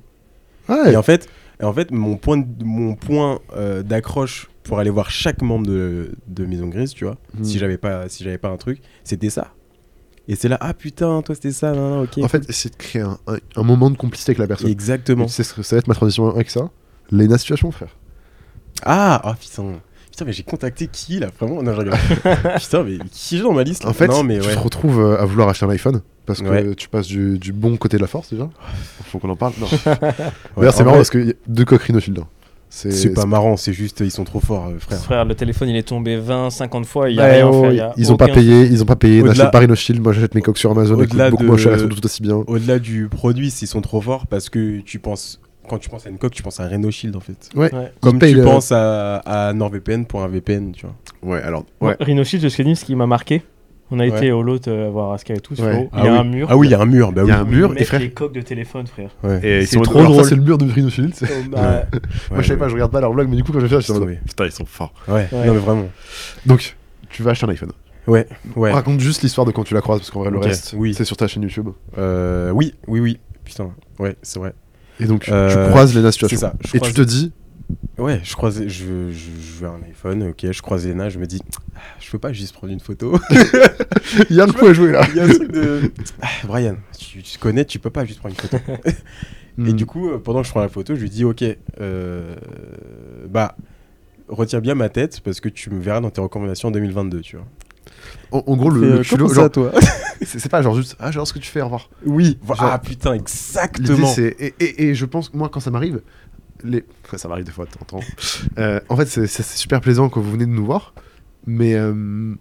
Ouais, Et en fait, et en fait mon point, de- mon point euh, d'accroche pour aller voir chaque membre de, de Maison Grise, tu vois, Mhm. si j'avais pas, si j'avais pas un truc, c'était ça. Et c'est là, ah putain, toi c'était ça, nanana, ok. en fait, c'est de créer un, un- un moment de complicité avec la personne. Exactement. Ça va être ma transition avec ça Lena Situation, frère. Ah, ah putain. Putain, mais j'ai contacté qui là Vraiment? Non, je rigole. putain, mais qui j'ai dans ma liste? Là En fait, non, mais tu ouais. te retrouves euh, à vouloir acheter un iPhone parce que Ouais. tu passes du, du bon côté de la force déjà. Faut qu'on en parle. Non. D'ailleurs, c'est marrant vrai, parce qu'il y a deux coquerines au fil d'un. C'est pas marrant, c'est juste, ils sont trop forts, euh, frère. Frère, le téléphone il est tombé 20, 50 fois, il y a Ouais, rien oh, y a ils ont pas aucun- payé, ils ont pas payé. N'achète pas Rhino Shield, moi j'achète mes coques sur Amazon, Au-delà beaucoup de- moins cher, elles sont toutes aussi bien. Au-delà du produit, ils sont trop forts parce que tu penses. Quand tu penses à une coque, tu penses à un Renault Shield en fait. Ouais. Ouais. Comme tu le- penses à, à NordVPN pour un VPN, tu vois. Ouais, alors. Moi, Rhino Shield, je connais ce qui m'a marqué. On a Ouais. été au lot euh, voir Aska et tout. Ouais. frérot. Il Ah y a oui. un mur. Ah oui, il y a un mur, bah Il oui. y a un mur, et frère. les coques de téléphone, frère. Ouais. Et C'est trop drôle. c'est le mur de Rhino Shield. c'est- Oh, bah, Moi, je savais Ouais, pas, je regarde pas leur blog, mais du coup, quand j'ai fait ça, je suis en mode, Ouais. putain, ils sont forts. Ouais, Ouais. non mais vraiment. Donc, tu vas acheter un iPhone. Ouais, ouais. Raconte juste l'histoire de quand tu la croises, parce qu'en vrai, le reste, oui. c'est sur ta chaîne YouTube. Euh, oui, oui, oui. Putain, ouais, c'est vrai. Et donc, Euh, tu croises Lena Situation. c'est ça, je Et croise- tu te dis, Ouais, je croisais, je, je, je veux un iPhone, ok, je croise Lena, je me dis, ah, je peux pas juste prendre une photo. il y a un coup à jouer là. Il y a un truc de. Ah, Brian, tu, tu connais, tu peux pas juste prendre une photo. Hmm. Et du coup, euh, pendant que je prends la photo, je lui dis, ok, euh, bah, retiens bien ma tête parce que tu me verras dans tes recommandations en 2022, tu vois. En, en gros, le, le euh, culot, genre, toi c'est c'est pas genre juste, ah, j'adore ce que tu fais, au revoir. Oui. Genre- ah putain, L'idée, exactement. c'est. Et, et, et je pense, moi, quand ça m'arrive, les... enfin, ça m'arrive des fois de temps en temps. Euh, en fait, c'est c'est super plaisant quand vous venez de nous voir, mais euh,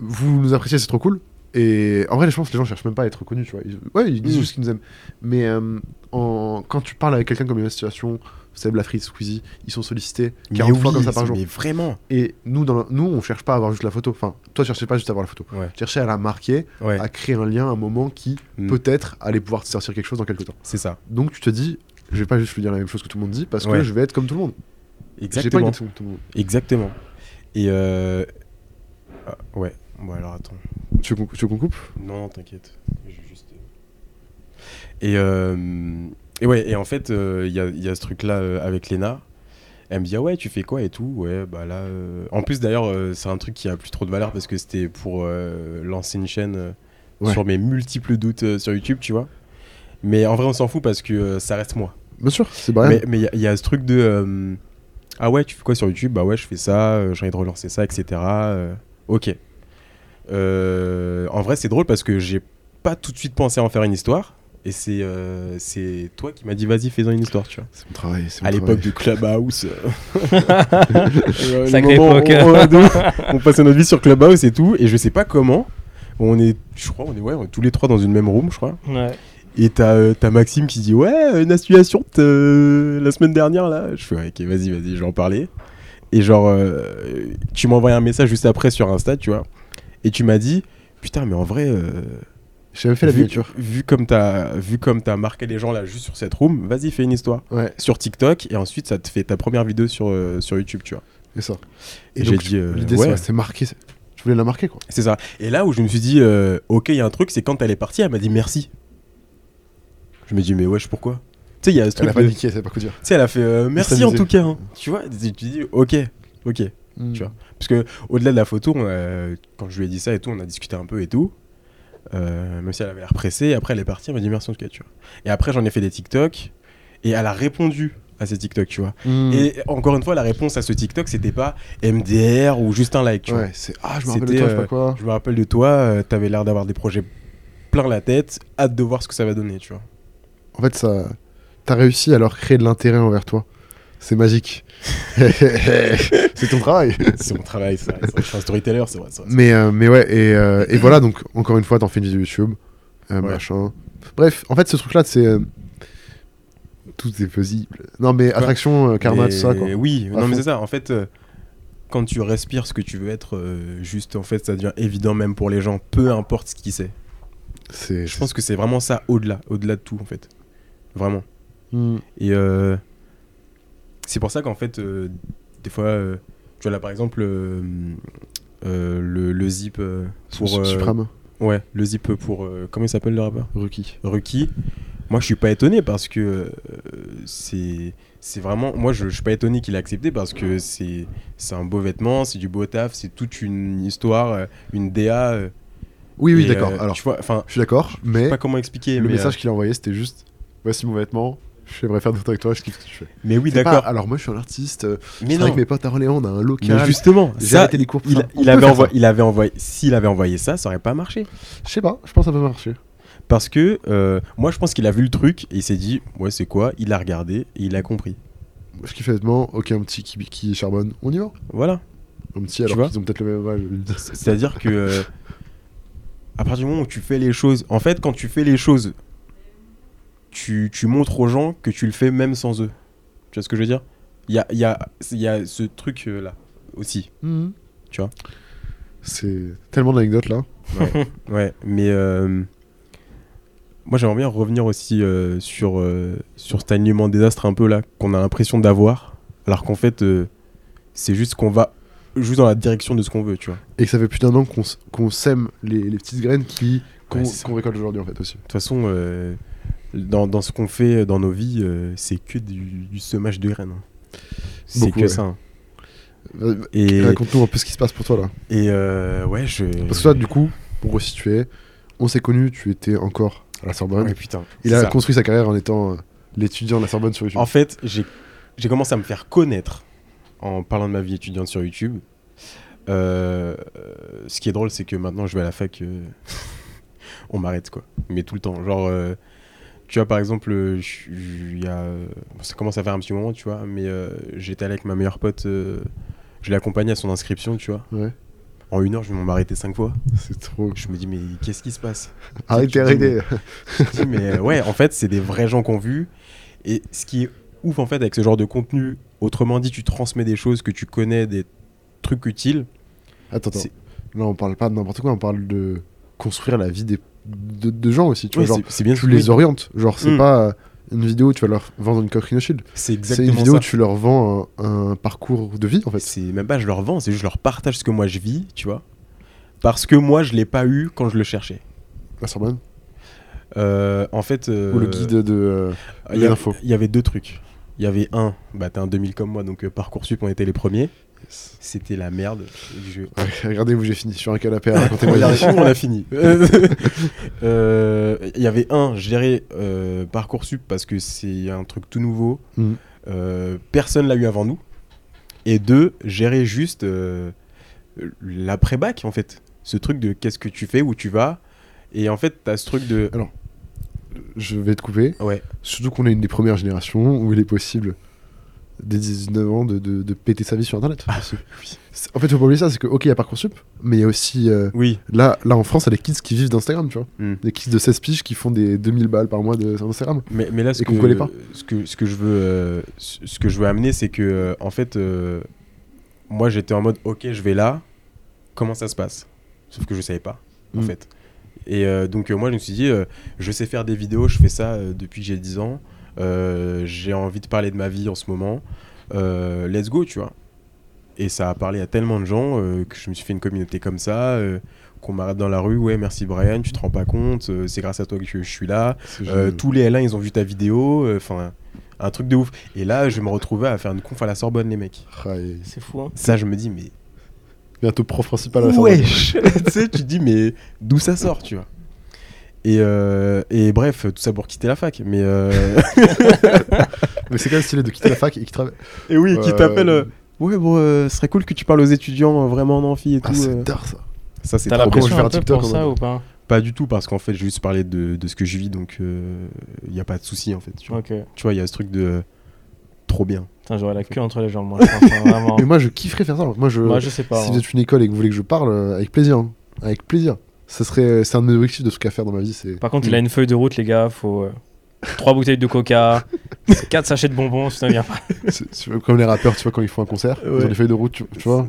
vous nous appréciez, c'est trop cool. Et en vrai, je pense que les gens cherchent même pas à être reconnus, tu vois. Ils- ouais, ils disent Mm. juste qu'ils nous aiment. Mais euh, en... quand tu parles avec quelqu'un comme une situation, Seb Lafrite, Squeezie, ils sont sollicités 40 mais fois oui, comme ça par jour. Mais vraiment. Et nous, dans le- nous, on cherche pas à avoir juste la photo. Enfin, toi, tu cherchais pas juste à avoir la photo. Ouais. Tu cherchais à la marquer, Ouais, à créer un lien, un moment qui Mm. peut-être allait pouvoir te sortir quelque chose dans quelques temps. c'est ça. Donc tu te dis, je vais pas juste lui dire la même chose que tout le monde dit parce que je vais être comme tout le monde. Pas Exactement. tout le monde. Exactement. Et euh... ah, ouais. Bon alors attends. Tu veux qu'on coupe? Non, t'inquiète. Juste. Et, euh, et ouais, et en fait, euh, il y, a, il y a ce truc-là euh, avec Lena. Elle me dit, ah ouais, tu fais quoi et tout. Ouais, bah là. euh, En plus, d'ailleurs, euh, c'est un truc qui a plus trop de valeur parce que c'était pour euh, lancer une chaîne euh, Ouais. sur mes multiples doutes euh, sur YouTube, tu vois. Mais en vrai, on s'en fout parce que euh, ça reste moi. Bien sûr, c'est Brian. Mais il y a- il y, a ce truc de. euh, ah ouais, tu fais quoi sur YouTube? Bah ouais, je fais ça, euh, j'ai envie de relancer ça, etc. euh, ok. euh, en vrai, c'est drôle parce que j'ai pas tout de suite pensé à en faire une histoire. Et c'est euh, c'est toi qui m'as dit vas-y fais-en une histoire tu vois. C'est mon travail. c'est mon À l'époque travail. du Clubhouse. Sacrée époque. On, ouf. on passait notre vie sur Clubhouse et tout. Et je sais pas comment. On est, je crois, on est, ouais, on est tous les trois dans une même room, je crois. Ouais. Et t'as euh, t'as Maxime qui dit Ouais, une association euh, la semaine dernière là. Je fais Ok, vas-y, vas-y, je vais en parler. Et genre, euh, tu m'as envoyé un message juste après sur Insta, tu vois. Et tu m'as dit Putain, mais en vrai, J'ai jamais fait la vu, miniature. vu comme t'as vu comme t'as marqué les gens là juste sur cette room, vas-y, fais une histoire Ouais, sur TikTok. Et ensuite, ça te fait ta première vidéo sur, euh, sur YouTube, tu vois. c'est ça. Et Et j'ai dit, euh, l'idée, ouais. c'est c'est marqué. c'est- Je voulais la marquer, quoi. C'est ça. Et là où je me suis dit euh, Ok, il y a un truc, c'est quand elle est partie, elle m'a dit merci. Je me dis Mais wesh, pourquoi? Tu sais, il y a ce Elle truc. a de- elle sait pas quoi dire. Tu sais, elle a fait merci en tout cas. hein. Tu vois, tu tu dis ok, ok. Mm. Tu vois. Parce que au-delà de la photo, on a- quand je lui ai dit ça et tout, on a discuté un peu et tout. Euh, même si elle avait l'air pressée, après elle est partie, elle m'a dit merci en tout cas, tu vois. Et après j'en ai fait des TikTok et elle a répondu à ces TikTok, tu vois. Mm. Et encore une fois, la réponse à ce TikTok, c'était pas MDR ou juste un like, tu vois. Ouais, c'est. Ah, je me rappelle de toi, je sais euh, pas quoi. Je me rappelle de toi, euh, t'avais l'air d'avoir des projets plein la tête, hâte de voir ce que ça va donner, tu vois. En fait, ça. T'as réussi à leur créer de l'intérêt envers toi. C'est magique. c'est ton travail. C'est mon travail, ça. Je suis un storyteller, c'est vrai. Mais, euh, mais ouais, et, euh, et voilà, donc encore une fois, t'en fais une vidéo YouTube, euh, Ouais. machin. Bref, en fait, ce truc-là, c'est. tout est possible. Non, mais attraction, euh, karma, Mais tout ça, quoi. Oui, non, mais c'est ça. En fait, quand tu respires ce que tu veux être, juste, en fait, ça devient évident même pour les gens, peu importe ce qui c'est. Je pense que c'est vraiment ça au-delà, au-delà de tout, en fait. Vraiment. Mm. Et euh, c'est pour ça qu'en fait, euh, des fois, euh, tu vois là, par exemple, euh, le, le zip pour. Ouais, le zip pour. comment il s'appelle le rappeur? Rookie. Ruki. Moi, je suis pas étonné parce que c'est c'est vraiment. Moi, je, je suis pas étonné qu'il ait accepté parce que c'est c'est un beau vêtement, c'est du beau taf, c'est toute une histoire, une DA. Oui, oui, d'accord. Alors, tu vois, enfin, je suis d'accord, je mais sais pas comment expliquer, le mais, message qu'il a envoyé, c'était juste Voici mon vêtement, j'aimerais faire photos avec toi, je kiffe ce que tu fais. mais oui, pas, d'accord. Alors, moi, je suis un artiste, euh, Mais non. avec mes potes à Orléans, on a un local. Mais justement, J'ai ça, arrêté les cours pour il, ça. Il avait envoyé, il avait envoyé, s'il avait envoyé ça, ça aurait pas marché. Je sais pas, je pense que ça peut marcher. Parce que euh, moi, je pense qu'il a vu le truc et il s'est dit, ouais, c'est quoi? Il a regardé et il a compris. Moi, je kiffe les vêtements, ok, un petit qui, qui charbonne, on y va. Voilà. Un petit, alors qu'ils ont peut-être le même âge. C'est-à-dire que euh, à partir du moment où tu fais les choses, en fait, quand tu fais les choses, tu, tu montres aux gens que tu le fais même sans eux. Tu vois ce que je veux dire? Il y a, il y, a, il y a ce truc euh, là aussi. Mhm. Tu vois? C'est tellement d'anecdotes là. Ouais, mais euh, moi j'aimerais bien revenir aussi euh, sur, euh, sur cet alignement désastre un peu là qu'on a l'impression d'avoir, alors qu'en fait euh, c'est juste qu'on va juste dans la direction de ce qu'on veut, tu vois. Et que ça fait plus d'un an qu'on qu'on sème les, les petites graines qui qu'on Ouais, récolte aujourd'hui en fait aussi. De toute façon, euh, dans, dans ce qu'on fait dans nos vies, euh, c'est que du, du semage de graines. hein. C'est que ouais. ça. hein. Euh, Et, Raconte-nous un peu ce qui se passe pour toi là. et euh, ouais, je. Parce que toi, du coup, pour resituer, on s'est connus, tu étais encore à la Sorbonne. Ouais, putain. Il a ça. construit sa carrière en étant euh, l'étudiant de la Sorbonne sur YouTube. En fait, j'ai commencé à me faire connaître en parlant de ma vie étudiante sur YouTube. Euh, euh, ce qui est drôle, c'est que maintenant je vais à la fac, euh, on m'arrête quoi. Mais tout le temps. Genre, euh, tu vois, par exemple, euh, je suis- il y a, euh, ça commence à faire un petit moment, tu vois, mais euh, j'étais allé avec ma meilleure pote, euh, je l'ai accompagnée à son inscription, tu vois. Ouais. En une heure, je vais m'arrêter cinq fois. C'est trop. Je me dis, mais qu'est-ce qui se passe? Arrêtez, arrêtez. je me dis, mais ouais, en fait, c'est des vrais gens qu'on vu. Et ce qui est ouf, en fait, avec ce genre de contenu, autrement dit, tu transmets des choses que tu connais, des trucs utiles. Attends, attends. Là, on parle pas de n'importe quoi, on parle de construire la vie des... de, de gens aussi. Tu Ouais, vois, genre, bien tu les orientes. Genre, c'est Mm. pas euh, une vidéo où tu vas leur vendre une coquerine shield. C'est C'est une exactement vidéo où tu leur vends un, un parcours de vie en fait. C'est même pas je leur vends, c'est juste je leur partage ce que moi je vis, tu vois. Parce que moi, je l'ai pas eu quand je le cherchais. La Sorbonne. Euh, en fait. Ou le euh, guide de. euh, y. Il y avait deux trucs. Il y avait un, bah t'es un 2000 comme moi, donc euh, Parcoursup, on était les premiers. C'était la merde. Je- Ouais, regardez où j'ai fini sur un canapé à raconter vie. on a fini. Euh, Il y avait un, dirais euh, Parcoursup parce que c'est un truc tout nouveau. Mhm. Euh, personne l'a eu avant nous. Et deux, gérer juste euh, l'après-bac en fait. ce truc de qu'est-ce que tu fais, où tu vas. Et en fait, t'as ce truc de. Je vais te couper. Ouais. Surtout qu'on est une des premières générations où il est possible, dès 19 ans, de, de, de péter sa vie sur Internet. aussi. C'est- En fait, faut pas oublier ça, c'est que, ok, il y a Parcoursup, mais il y a aussi. euh, Oui. là, là, en France, il y a des kids qui vivent d'Instagram, tu vois. Mm. Des kids de 16 piges qui font des 2000 balles par mois de- Instagram. Mais, mais là, ce Et que, pas. ce que ce que je veux euh, ce que je veux amener, c'est que euh, en fait, moi, j'étais en mode, ok, je vais là. Comment ça se passe? Sauf que je savais pas, en Mm. fait. Et donc, moi, je me suis dit, je sais faire des vidéos, je fais ça depuis que j'ai 10 ans. Euh, j'ai envie de parler de ma vie en ce moment. Euh, let's go, tu vois. Et ça a parlé à tellement de gens euh, que je me suis fait une communauté comme ça. euh, qu'on m'arrête dans la rue, ouais, merci Brian, tu te rends pas compte, euh, c'est grâce à toi que je, je suis là. Euh, tous les L1, ils ont vu ta vidéo. euh, Enfin, un truc de ouf. Et là, je me retrouvais à faire une conf à la Sorbonne, les mecs. C'est fou, hein. Ça, je me dis, mais. Bientôt prof principal à la Sorbonne. Wesh Tu sais, tu te dis, mais d'où ça sort, tu vois et, euh, et bref, tout ça pour quitter la fac. Mais. euh, Mais c'est quand même stylé de quitter la fac et qui travaille. et oui, qui Euh, t'appelle. euh, Ouais, bon, euh, ce serait cool que tu parles aux étudiants euh, vraiment en amphi et Ah, tout. c'est euh. tard ça. Ça, c'est T'as trop bien. je faire un TikTok pour ça ou pas? Pas du tout, parce qu'en fait, j'ai juste parlé de, de ce que je vis, donc il n'y a pas de souci, en fait. Tu vois, il y a ce truc de. Trop bien. Putain, j'aurais la queue entre les jambes, moi. je pense, hein. Mais moi, je kifferais faire ça. Moi, je. Moi, je sais pas. si hein. vous êtes une école et que vous voulez que je parle, euh, avec plaisir. hein. Avec plaisir. Ça serait, c'est un de mes objectifs de trucs à faire dans ma vie. C'est Par contre, il a une feuille de route, les gars. Faut 3 bouteilles de coca, 4 sachets de bonbons, il vient pas. c'est- comme les rappeurs, tu vois, quand ils font un concert, ils ont des feuilles de route, tu, tu vois.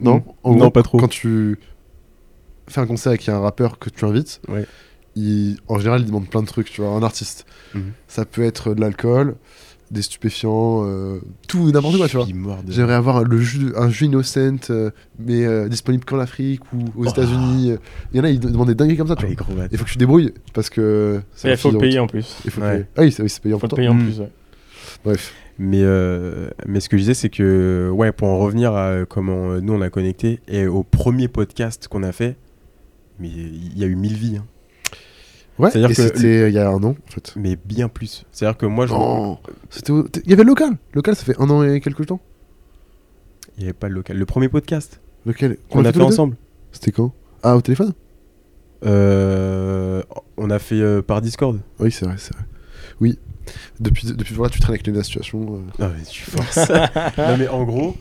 Non, En Non, gros, pas trop. Quand tu fais un concert avec un rappeur que tu invites, Ouais. il, en général, il demande plein de trucs, tu vois, un artiste. Mhm. Ça peut être de l'alcool, des stupéfiants, euh, tout, n'importe quoi, tu vois. J'aimerais avoir le jus, un jus innocent, euh, mais euh, disponible qu'en Afrique ou aux Oh. États-Unis. Il y en a, ils demandent des dingueries comme ça, tu Ouais, vois. Il faut que tu débrouilles parce que. il faut le payer en plus. Il faut Ouais. payer. Ah oui, c'est payer en Mm. plus. ouais. Bref. Mais, euh, mais ce que je disais, c'est que, ouais, pour en revenir à comment nous on a connecté et au premier podcast qu'on a fait, mais il y a eu mille vies, hein. Ouais, C'est-à-dire que c'était euh, il y a un an, en fait. mais bien plus. C'est-à-dire que moi, je. Non, c'était au- Il y avait le local. Le local, ça fait un an et quelques temps. Il n'y avait pas le local. Le premier podcast Lequel? Qu'on a fait ensemble, C'était quand? Ah, au téléphone? Euh, on a fait euh, par Discord. Oui, c'est vrai, c'est vrai. Oui. Depuis, depuis voilà, tu traînes avec les situations. euh. Non, mais tu forces. non, mais en gros,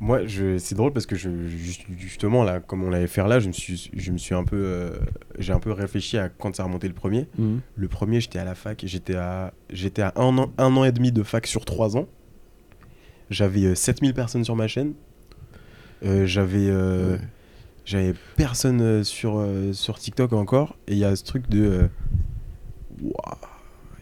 moi, je... c'est drôle parce que je, juste- justement, là, comme on l'avait fait là, je me suis, je me suis un peu. euh, J'ai un peu réfléchi à quand ça a remonté le premier. Le premier, j'étais à la fac, j'étais à, j'étais à un, an, un an et demi de fac sur trois ans. J'avais euh, 7000 personnes sur ma chaîne. Euh, j'avais, euh, Ouais. j'avais personne euh, sur, sur TikTok encore. Et il y a ce truc de. Ouah,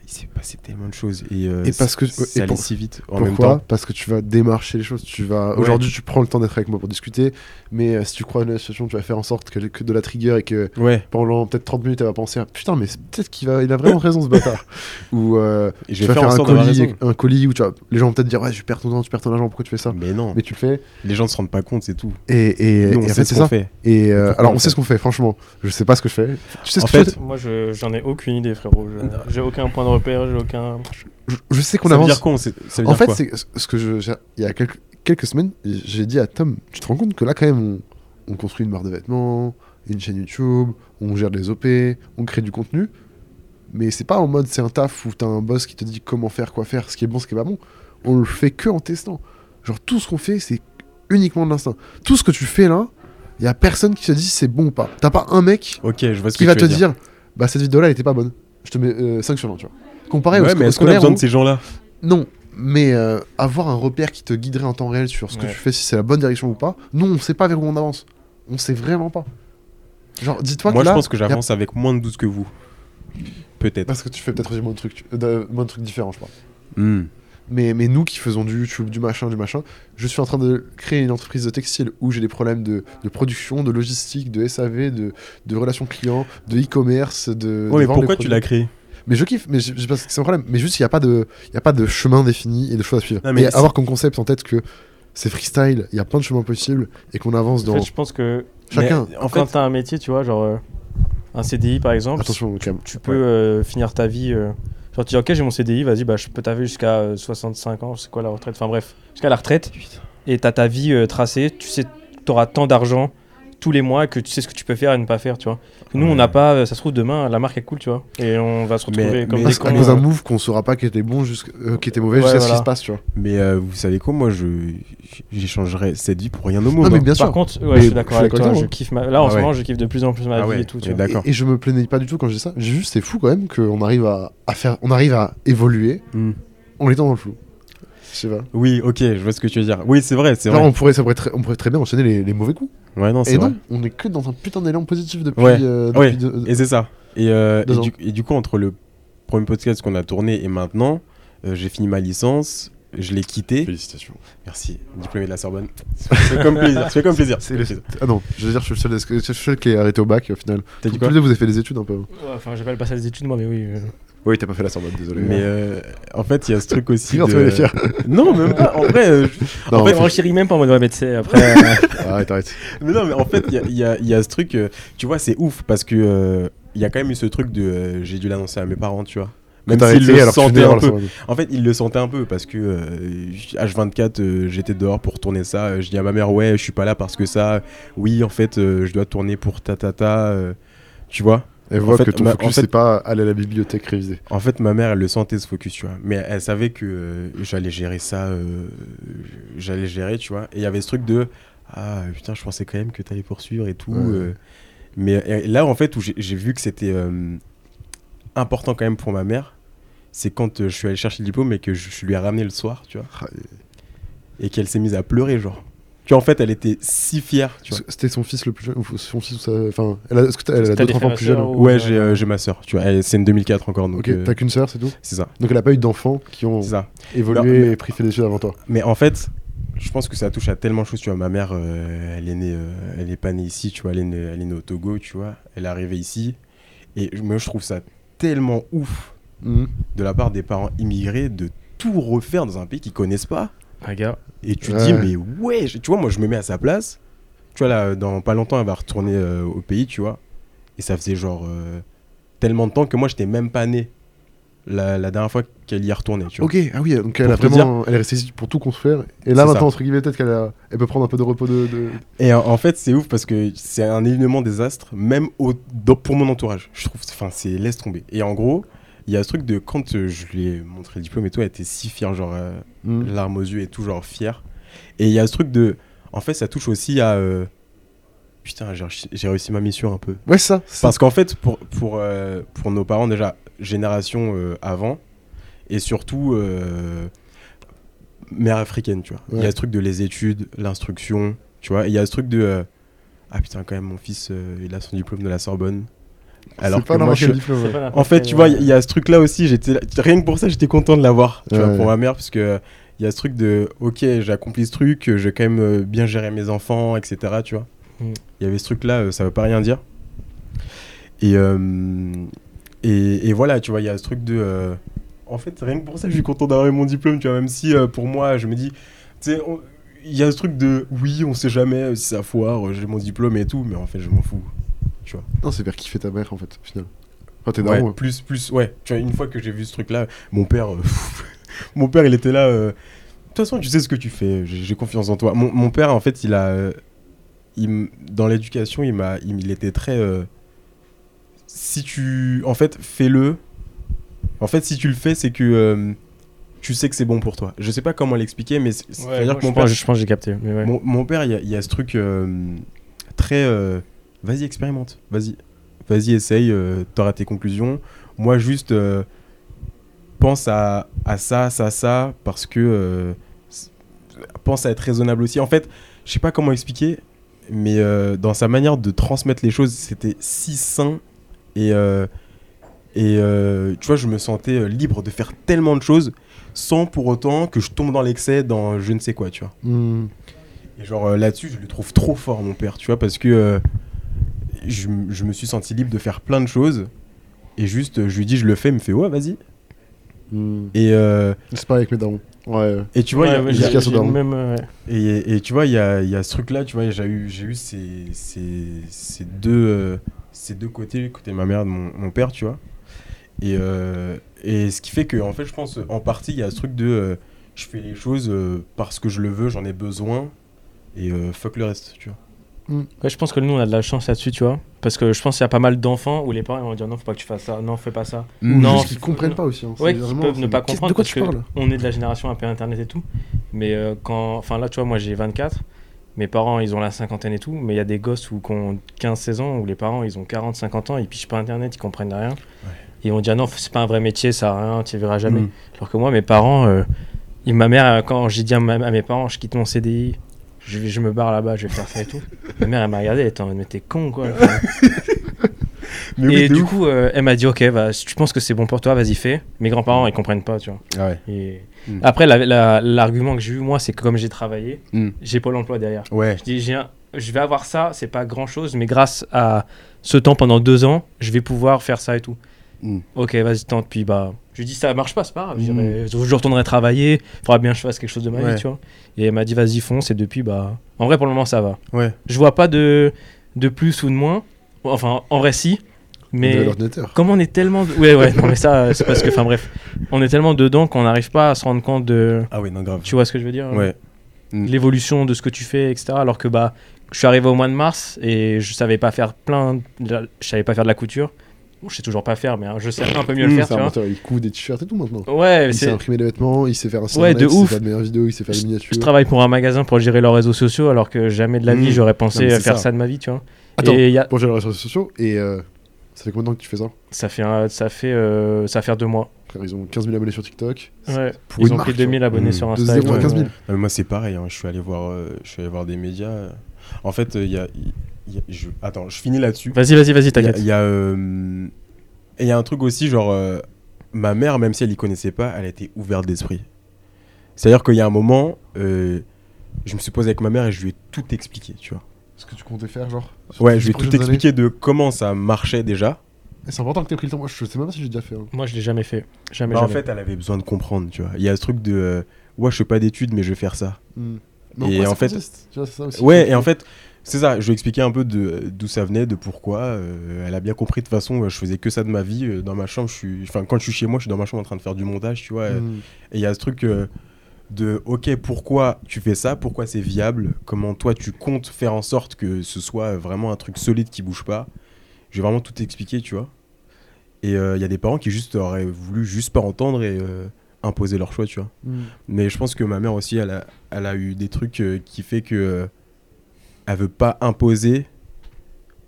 il s'est passé tellement de choses. Et, euh, Et parce que- ça et allait si vite en même Pourquoi temps. Parce que tu vas démarcher les choses. Tu vas Ouais. aujourd'hui, tu prends le temps d'être avec moi pour discuter, mais euh, si tu crois à une situation, tu vas faire en sorte que, que de la trigger et que Ouais, pendant peut-être 30 minutes, elle va penser ah, putain, mais peut-être qu'il va, il a vraiment raison ce bâtard. Ou euh, et je tu vais vas faire un colis, un colis où tu vas, les gens vont peut-être dire ouais, tu perds ton temps, tu perds ton argent, pourquoi tu fais ça? Mais non, Mais tu le fais. les gens ne se rendent pas compte, c'est tout. Et, et, Nous, on et en sait fait, ce c'est qu'on ça. fait. Et euh, alors, on sait ce qu'on fait, franchement. Je sais pas ce que je fais. Tu sais ce que Moi, je- j'en ai aucune idée, frérot. Je- J'ai aucun point de repère, j'ai aucun. je, je sais qu'on ça veut avance. dire quoi on sait- ça veut En dire fait, c'est ce que je. Il y a quelques, quelques semaines, j'ai dit à Tom Tu te rends compte que là, quand même, on, on construit une barre de vêtements, une chaîne YouTube, on gère des OP, on crée du contenu. Mais c'est pas en mode c'est un taf où t'as un boss qui te dit comment faire, quoi faire, ce qui est bon, ce qui est pas bon. On le fait que en testant. Genre, tout ce qu'on fait, c'est uniquement de l'instinct. Tout ce que tu fais là, il y a personne qui te dit c'est bon ou pas. T'as pas un mec Ok, je vois ce qui va te dire bah cette vidéo là elle était pas bonne je te mets euh, 5 sur 20 tu vois comparé au Ouais, mais est-ce qu'on a besoin où- de ces gens-là? Non mais euh, avoir un repère qui te guiderait en temps réel sur ce que tu fais si c'est la bonne direction ou pas non on sait pas vers où on avance on sait vraiment pas genre dis-toi Moi, que je là pense que a- j'avance avec moins de 12 que vous. Peut-être. parce que tu fais peut-être aussi moins de trucs euh, de- moins de trucs différents je crois Hmm. mais, mais nous qui faisons du YouTube, du machin, du machin, je suis en train de créer une entreprise de textile où j'ai des problèmes de, de production, de logistique, de SAV, de, de relations clients, de e-commerce, de. de Ouais, mais vendre des pourquoi tu l'as créé? Mais je kiffe, mais je, je pense que c'est un problème. Mais juste, il n'y a, pas de- il y a pas de chemin défini et de choses à suivre. Non, mais et avoir comme concept en tête que c'est freestyle, il y a plein de chemins possibles et qu'on avance En dans fait, je pense que chacun. Mais, en quand fait, t'as un métier, tu vois, genre euh, un CDI par exemple, Attention, calme. tu peux euh, finir ta vie. euh, genre, tu dis, ok, j'ai mon CDI, vas-y, bah, je peux t'avoir jusqu'à euh, 65 ans, c'est quoi la retraite? Enfin bref, jusqu'à la retraite. Et t'as ta vie euh, tracée, tu sais, t'auras tant d'argent, tous les mois, que tu sais ce que tu peux faire et ne pas faire, tu vois. Nous, on Ouais. n'a pas, euh, ça se trouve demain, la marque est cool, tu vois. Et on va se retrouver Mais- comme mais des cons. cause d'un move qu'on saura pas qui était bon, jusqu'- euh, qui était mauvais Ouais, jusqu'à ce qui voilà. se passe, tu vois. Mais euh, vous savez quoi, moi, je j'échangerais cette vie pour rien au monde. Non, mais hein. bien sûr. Par contre, ouais, Mais je suis d'accord avec toi. Je kiffe ma... Là, en Ah ce moment, je kiffe de plus en plus ma Ah vie ouais, et tout. tu et vois. d'accord. Et, et je me plaignais pas du tout quand je dis ça. Juste, c'est fou quand même qu'on arrive à, à faire, on arrive à évoluer Hmm. en étant dans le flou. Je sais pas. Oui, ok, je vois ce que tu veux dire. Oui, c'est vrai, c'est vrai. on pourrait, ça pourrait très, on pourrait très bien enchaîner les, les mauvais coups. Ouais, non, c'est Et non, on est que dans un putain d'élan positif depuis. Ouais. euh, Ouais. depuis deux- Et c'est ça. Et, euh, et, du, et du coup, entre le premier podcast qu'on a tourné et maintenant, euh, j'ai fini ma licence, je l'ai quitté. Félicitations. Merci, diplômé de la Sorbonne. C'est comme plaisir. C'est comme plaisir. C'est le- Ah non, je veux dire, je suis le seul, est-ce que- je suis le seul qui est arrêté au bac au final. T'as dit Tous quoi les deux, vous avez fait des études un peu. Ouais, Enfin, j'ai pas le passé des études, moi, mais oui. Oui, t'as pas fait la Sorbonne, désolé. Mais euh, en fait, il y a ce truc aussi. De... Non, même pas. En vrai, euh, je- Non, en fait, même pas en mode ouais, mais tu sais, après. euh, arrête, arrête. mais non, mais en fait, il y a, y a- il y a ce truc. tu vois, c'est ouf parce que il y a quand même eu ce truc de. j'ai dû l'annoncer à mes parents, tu vois. Même s'ils le sentaient un peu. En fait, ils le sentaient un peu parce que euh, H24, euh, j'étais dehors pour tourner ça. Je dis à ma mère, ouais, je suis pas là parce que ça. Oui, en fait, je dois tourner pour ta ta ta. tu vois Elle voit fait, que ton ma- focus, en fait- c'est pas aller à la bibliothèque réviser. En fait, ma mère, elle le sentait ce focus, tu vois. Mais elle savait que euh, j'allais gérer ça, euh, j'allais gérer, tu vois. Et il y avait ce truc de Ah putain, je pensais quand même que t'allais poursuivre et tout. Ouais. euh. Mais là, en fait, où j'ai vu que c'était important quand même pour ma mère, c'est quand je suis allé chercher le diplôme et que je, je lui ai ramené le soir, tu vois. Et qu'elle s'est mise à pleurer, genre. Tu vois, en fait, elle était si fière, tu vois. C'était son fils le plus jeune ou son fils ou sa... Enfin, elle a... est-ce que t'as- elle a d'autres enfants plus jeunes ou- Ouais, j'ai euh, j'ai ma soeur, tu vois. C'est une 2004 encore, donc Ok, euh, t'as qu'une sœur, c'est tout c'est ça. Donc elle a pas eu d'enfants qui ont ça. évolué mais- et pris fait des études avant toi. Mais en fait, je pense que ça touche à tellement de choses. Tu vois, ma mère, euh, elle est née, euh, elle est pas née ici. Tu vois, elle est née, elle est née au Togo. Tu vois, elle est arrivée ici. Et je- moi, je trouve ça tellement ouf Mhm. de la part des parents immigrés de tout refaire dans un pays qu'ils connaissent pas. Ah, gars. Et tu te dis, mais ouais, je- tu vois, moi, je me mets à sa place. Tu vois, là, dans pas longtemps, elle va retourner euh, au pays, tu vois. Et ça faisait genre euh, tellement de temps que moi, j'étais même pas né la, la dernière fois qu'elle y est retournée, tu vois. Ok, ah oui, donc elle Pour a vraiment, elle est restée ici pour tout construire. Et là maintenant, ça. entre guillemets, peut-être qu'elle a... elle peut prendre un peu de repos de. de- Et en, en fait, c'est ouf parce que c'est un événement désastre, même au, dans- pour mon entourage. Je trouve, enfin, c'est laisse tomber. Et en gros, il y a ce truc de quand euh, je lui ai montré le diplôme et tout, elle était si fière, genre euh, Mhm. larmes aux yeux et tout, genre fière. Et il y a ce truc de, en fait, ça touche aussi à, euh, putain, j'ai réussi- j'ai réussi ma mission un peu. Ouais, ça. c'est- Parce qu'en fait, pour, pour, euh, pour nos parents, déjà, génération euh, avant, et surtout, euh, mère africaine, tu vois. Il y Ouais. a ce truc de les études, l'instruction, tu vois. et Il y a ce truc de, euh, ah putain, quand même, mon fils, euh, il a son diplôme de la Sorbonne. Alors que moi, je... ouais. pas En fait, tu vois, il y a ce truc-là aussi, j'étais rien que pour ça, j'étais content de l'avoir, tu vois, Ouais. pour ma mère, parce que il y a ce truc de, ok, j'ai accompli ce truc, je vais quand même euh, bien gérer mes enfants, etc., tu vois. Mm. Il y avait ce truc-là, euh, ça veut pas rien dire. Et, euh, et, et voilà, tu vois, il y a ce truc de... euh, en fait, rien que pour ça, je suis content d'avoir eu mon diplôme, tu vois, même si euh, pour moi, je me dis, tu sais, on- il y a ce truc de, oui, on sait jamais si ça foire, j'ai mon diplôme et tout, mais en fait, je m'en fous. Non, c'est vers kiffer ta mère en fait, au final. Enfin, t'es Ouais, plus, plus, ouais. Tu vois, une fois que j'ai vu ce truc-là, mon père, euh, mon père, il était là. euh, De toute façon, tu sais ce que tu fais. J'ai confiance en toi. Mon, mon père, en fait, il a, euh, il dans l'éducation, il m'a, il, il était très. euh, si tu, en fait, fais-le. En fait, si tu le fais, c'est que euh, tu sais que c'est bon pour toi. Je sais pas comment l'expliquer, mais Ouais, c'est-à-dire moi, que je mon pense- père, je pense que j'ai capté. Mais ouais. mon, mon père, il y, a- il y a ce truc euh, très. euh, vas-y, expérimente. Vas-y. Vas-y, essaye. euh, T'auras tes conclusions. Moi, juste. euh, pense à, à ça, ça, ça. Parce que. euh, pense à être raisonnable aussi. En fait, je sais pas comment expliquer. Mais euh, dans sa manière de transmettre les choses, c'était si sain. Et. et tu vois, je me sentais libre de faire tellement de choses sans pour autant que je tombe dans l'excès, dans je ne sais quoi, tu vois. Mhm. Et genre là-dessus, je le trouve trop fort, mon père, tu vois, parce que je, je me suis senti libre de faire plein de choses. Et juste, je lui dis, je le fais, il me fait, ouais, vas-y. Mhm. Et, euh, C'est pareil avec mes darons. Ouais. et tu vois, il y a- Ouais, y a- même, euh, ouais. et, et tu vois, il y a, il y a ce truc-là, tu vois, j'ai eu, j'ai eu ces, ces, ces deux, euh, ces deux côtés, côté de ma mère et de mon, mon père, tu vois. Et, euh, et ce qui fait que, en fait, je pense, en partie, il y a ce truc de, euh, je fais les choses euh, parce que je le veux, j'en ai besoin, et euh, fuck le reste, tu vois. Ouais, je pense que nous, on a de la chance là-dessus, tu vois. Parce que je pense qu'il y a pas mal d'enfants où les parents vont dire non, faut pas que tu fasses ça, non, fais pas ça. Ou Non, qu'ils comprennent non. pas aussi. hein. Ouais, qui peuvent ne pas comprendre De quoi parce tu que parles on est de la génération un peu internet et tout. Mais euh, quand. Enfin, là, tu vois, moi j'ai 24. Mes parents, ils ont la cinquantaine et tout. Mais il y a des gosses où, qui ont 15-16 ans où les parents, ils ont 40-50 ans, ils pichent pas internet, ils comprennent rien. Et on dit ah non, c'est pas un vrai métier, ça rien, tu verras jamais. Mm. Alors que moi, mes parents, euh, et ma mère, quand j'ai dit à, ma- à mes parents, je quitte mon CDI, je, vais- je me barre là-bas, je vais faire ça et tout. ma mère, elle m'a regardé, elle était en mode, mais t'es con quoi. Mais et du ouf. coup, euh, elle m'a dit, ok, bah, si tu penses que c'est bon pour toi, vas-y, fais. Mes grands-parents, ils comprennent pas, tu vois. Ah ouais. Et Mm. Après, la- la- l'argument que j'ai eu, moi, c'est que comme j'ai travaillé, Mm. j'ai Pôle emploi derrière. Ouais. Je dis, un- je vais avoir ça, c'est pas grand chose, mais grâce à ce temps pendant deux ans, je vais pouvoir faire ça et tout. Mm. Ok, vas-y, tente. Puis bah, je lui dis, ça marche pas, c'est pas grave. Je Mm. dirais, Je retournerai travailler, il faudra bien que je fasse quelque chose de ma Ouais. vie, tu vois. Et elle m'a dit, vas-y, fonce. Et depuis, bah, en vrai, pour le moment, ça va. Ouais. Je vois pas de, de plus ou de moins. Enfin, en vrai, si. De Mais l'ordinateur. comme on est tellement. Ouais, ouais, non, mais ça, c'est parce que, enfin, bref, on est tellement dedans qu'on n'arrive pas à se rendre compte de. Ah ouais, non, grave. Tu vois ce que je veux dire Ouais. L'évolution de ce que tu fais, etc. Alors que, bah, je suis arrivé au mois de mars et je savais pas faire plein. de- Je savais pas faire de la couture. Bon, je sais toujours pas faire, mais hein, je sais un peu mieux le Mm, faire, tu vois. il coud des t-shirts et tout maintenant. Ouais, Il sait imprimer des vêtements, il sait faire un site Ouais, de internet, il ouf. sait faire de meilleures vidéos, il sait faire des miniatures. Je travaille pour un magasin pour gérer leurs réseaux sociaux alors que jamais de la vie Mm. j'aurais pensé faire ça. ça. de ma vie, tu vois. Attends, Et y a- pour gérer les réseaux sociaux, et euh, ça fait combien de temps que tu fais ça? Ça fait un- ça fait euh, ça fait deux mois. Frère, ils ont 15 000 abonnés sur TikTok. Ouais. pour Ils ont marque, pris 2000 abonnés Mm. sur De Insta. 0 à ouais. 15 000. Ah, mais moi, c'est pareil. hein. Je suis allé voir, euh, je suis allé voir des médias. En fait, il y a, il y a- je... attends, je finis là-dessus. Vas-y, vas-y, vas-y, Il y a- t'inquiète. Il y a, euh, et il y a un truc aussi, genre, euh, ma mère, même si elle y connaissait pas, elle a été ouverte d'esprit. C'est-à-dire qu'il y a un moment, euh, je me suis posé avec ma mère et je lui ai tout expliqué, tu vois. Ce que tu comptais faire, genre Ouais, je lui ai tout expliqué de comment ça marchait déjà. Et C'est important que tu pris le temps. Moi, je sais même pas si j'ai déjà fait. hein. Moi, je l'ai jamais fait. Jamais, Bah, en jamais. fait, elle avait besoin de comprendre, tu vois. Il y a ce truc de, euh, ouais, je fais pas d'études, mais je vais faire ça. Hmm. Et quoi en ça fait- consiste? Tu vois, c'est ça aussi. Ouais, et en fait, c'est ça, je lui ai expliqué un peu d'où ça venait, de pourquoi. euh, elle a bien compris de toute façon, euh, je faisais que ça de ma vie. euh, dans ma chambre, je suis. Enfin, quand je suis chez moi, je suis dans ma chambre en train de faire du montage, tu vois. Hmm. Et il y a ce truc euh, de, ok, pourquoi tu fais ça Pourquoi c'est viable Comment toi, tu comptes faire en sorte que ce soit vraiment un truc solide qui bouge pas Je vais vraiment tout expliquer, tu vois. Et euh, il y a des parents qui juste auraient voulu juste pas entendre et imposer leur choix, tu vois. Hmm. Mais je pense que ma mère aussi, elle a, elle a eu des trucs qui fait que elle veut pas imposer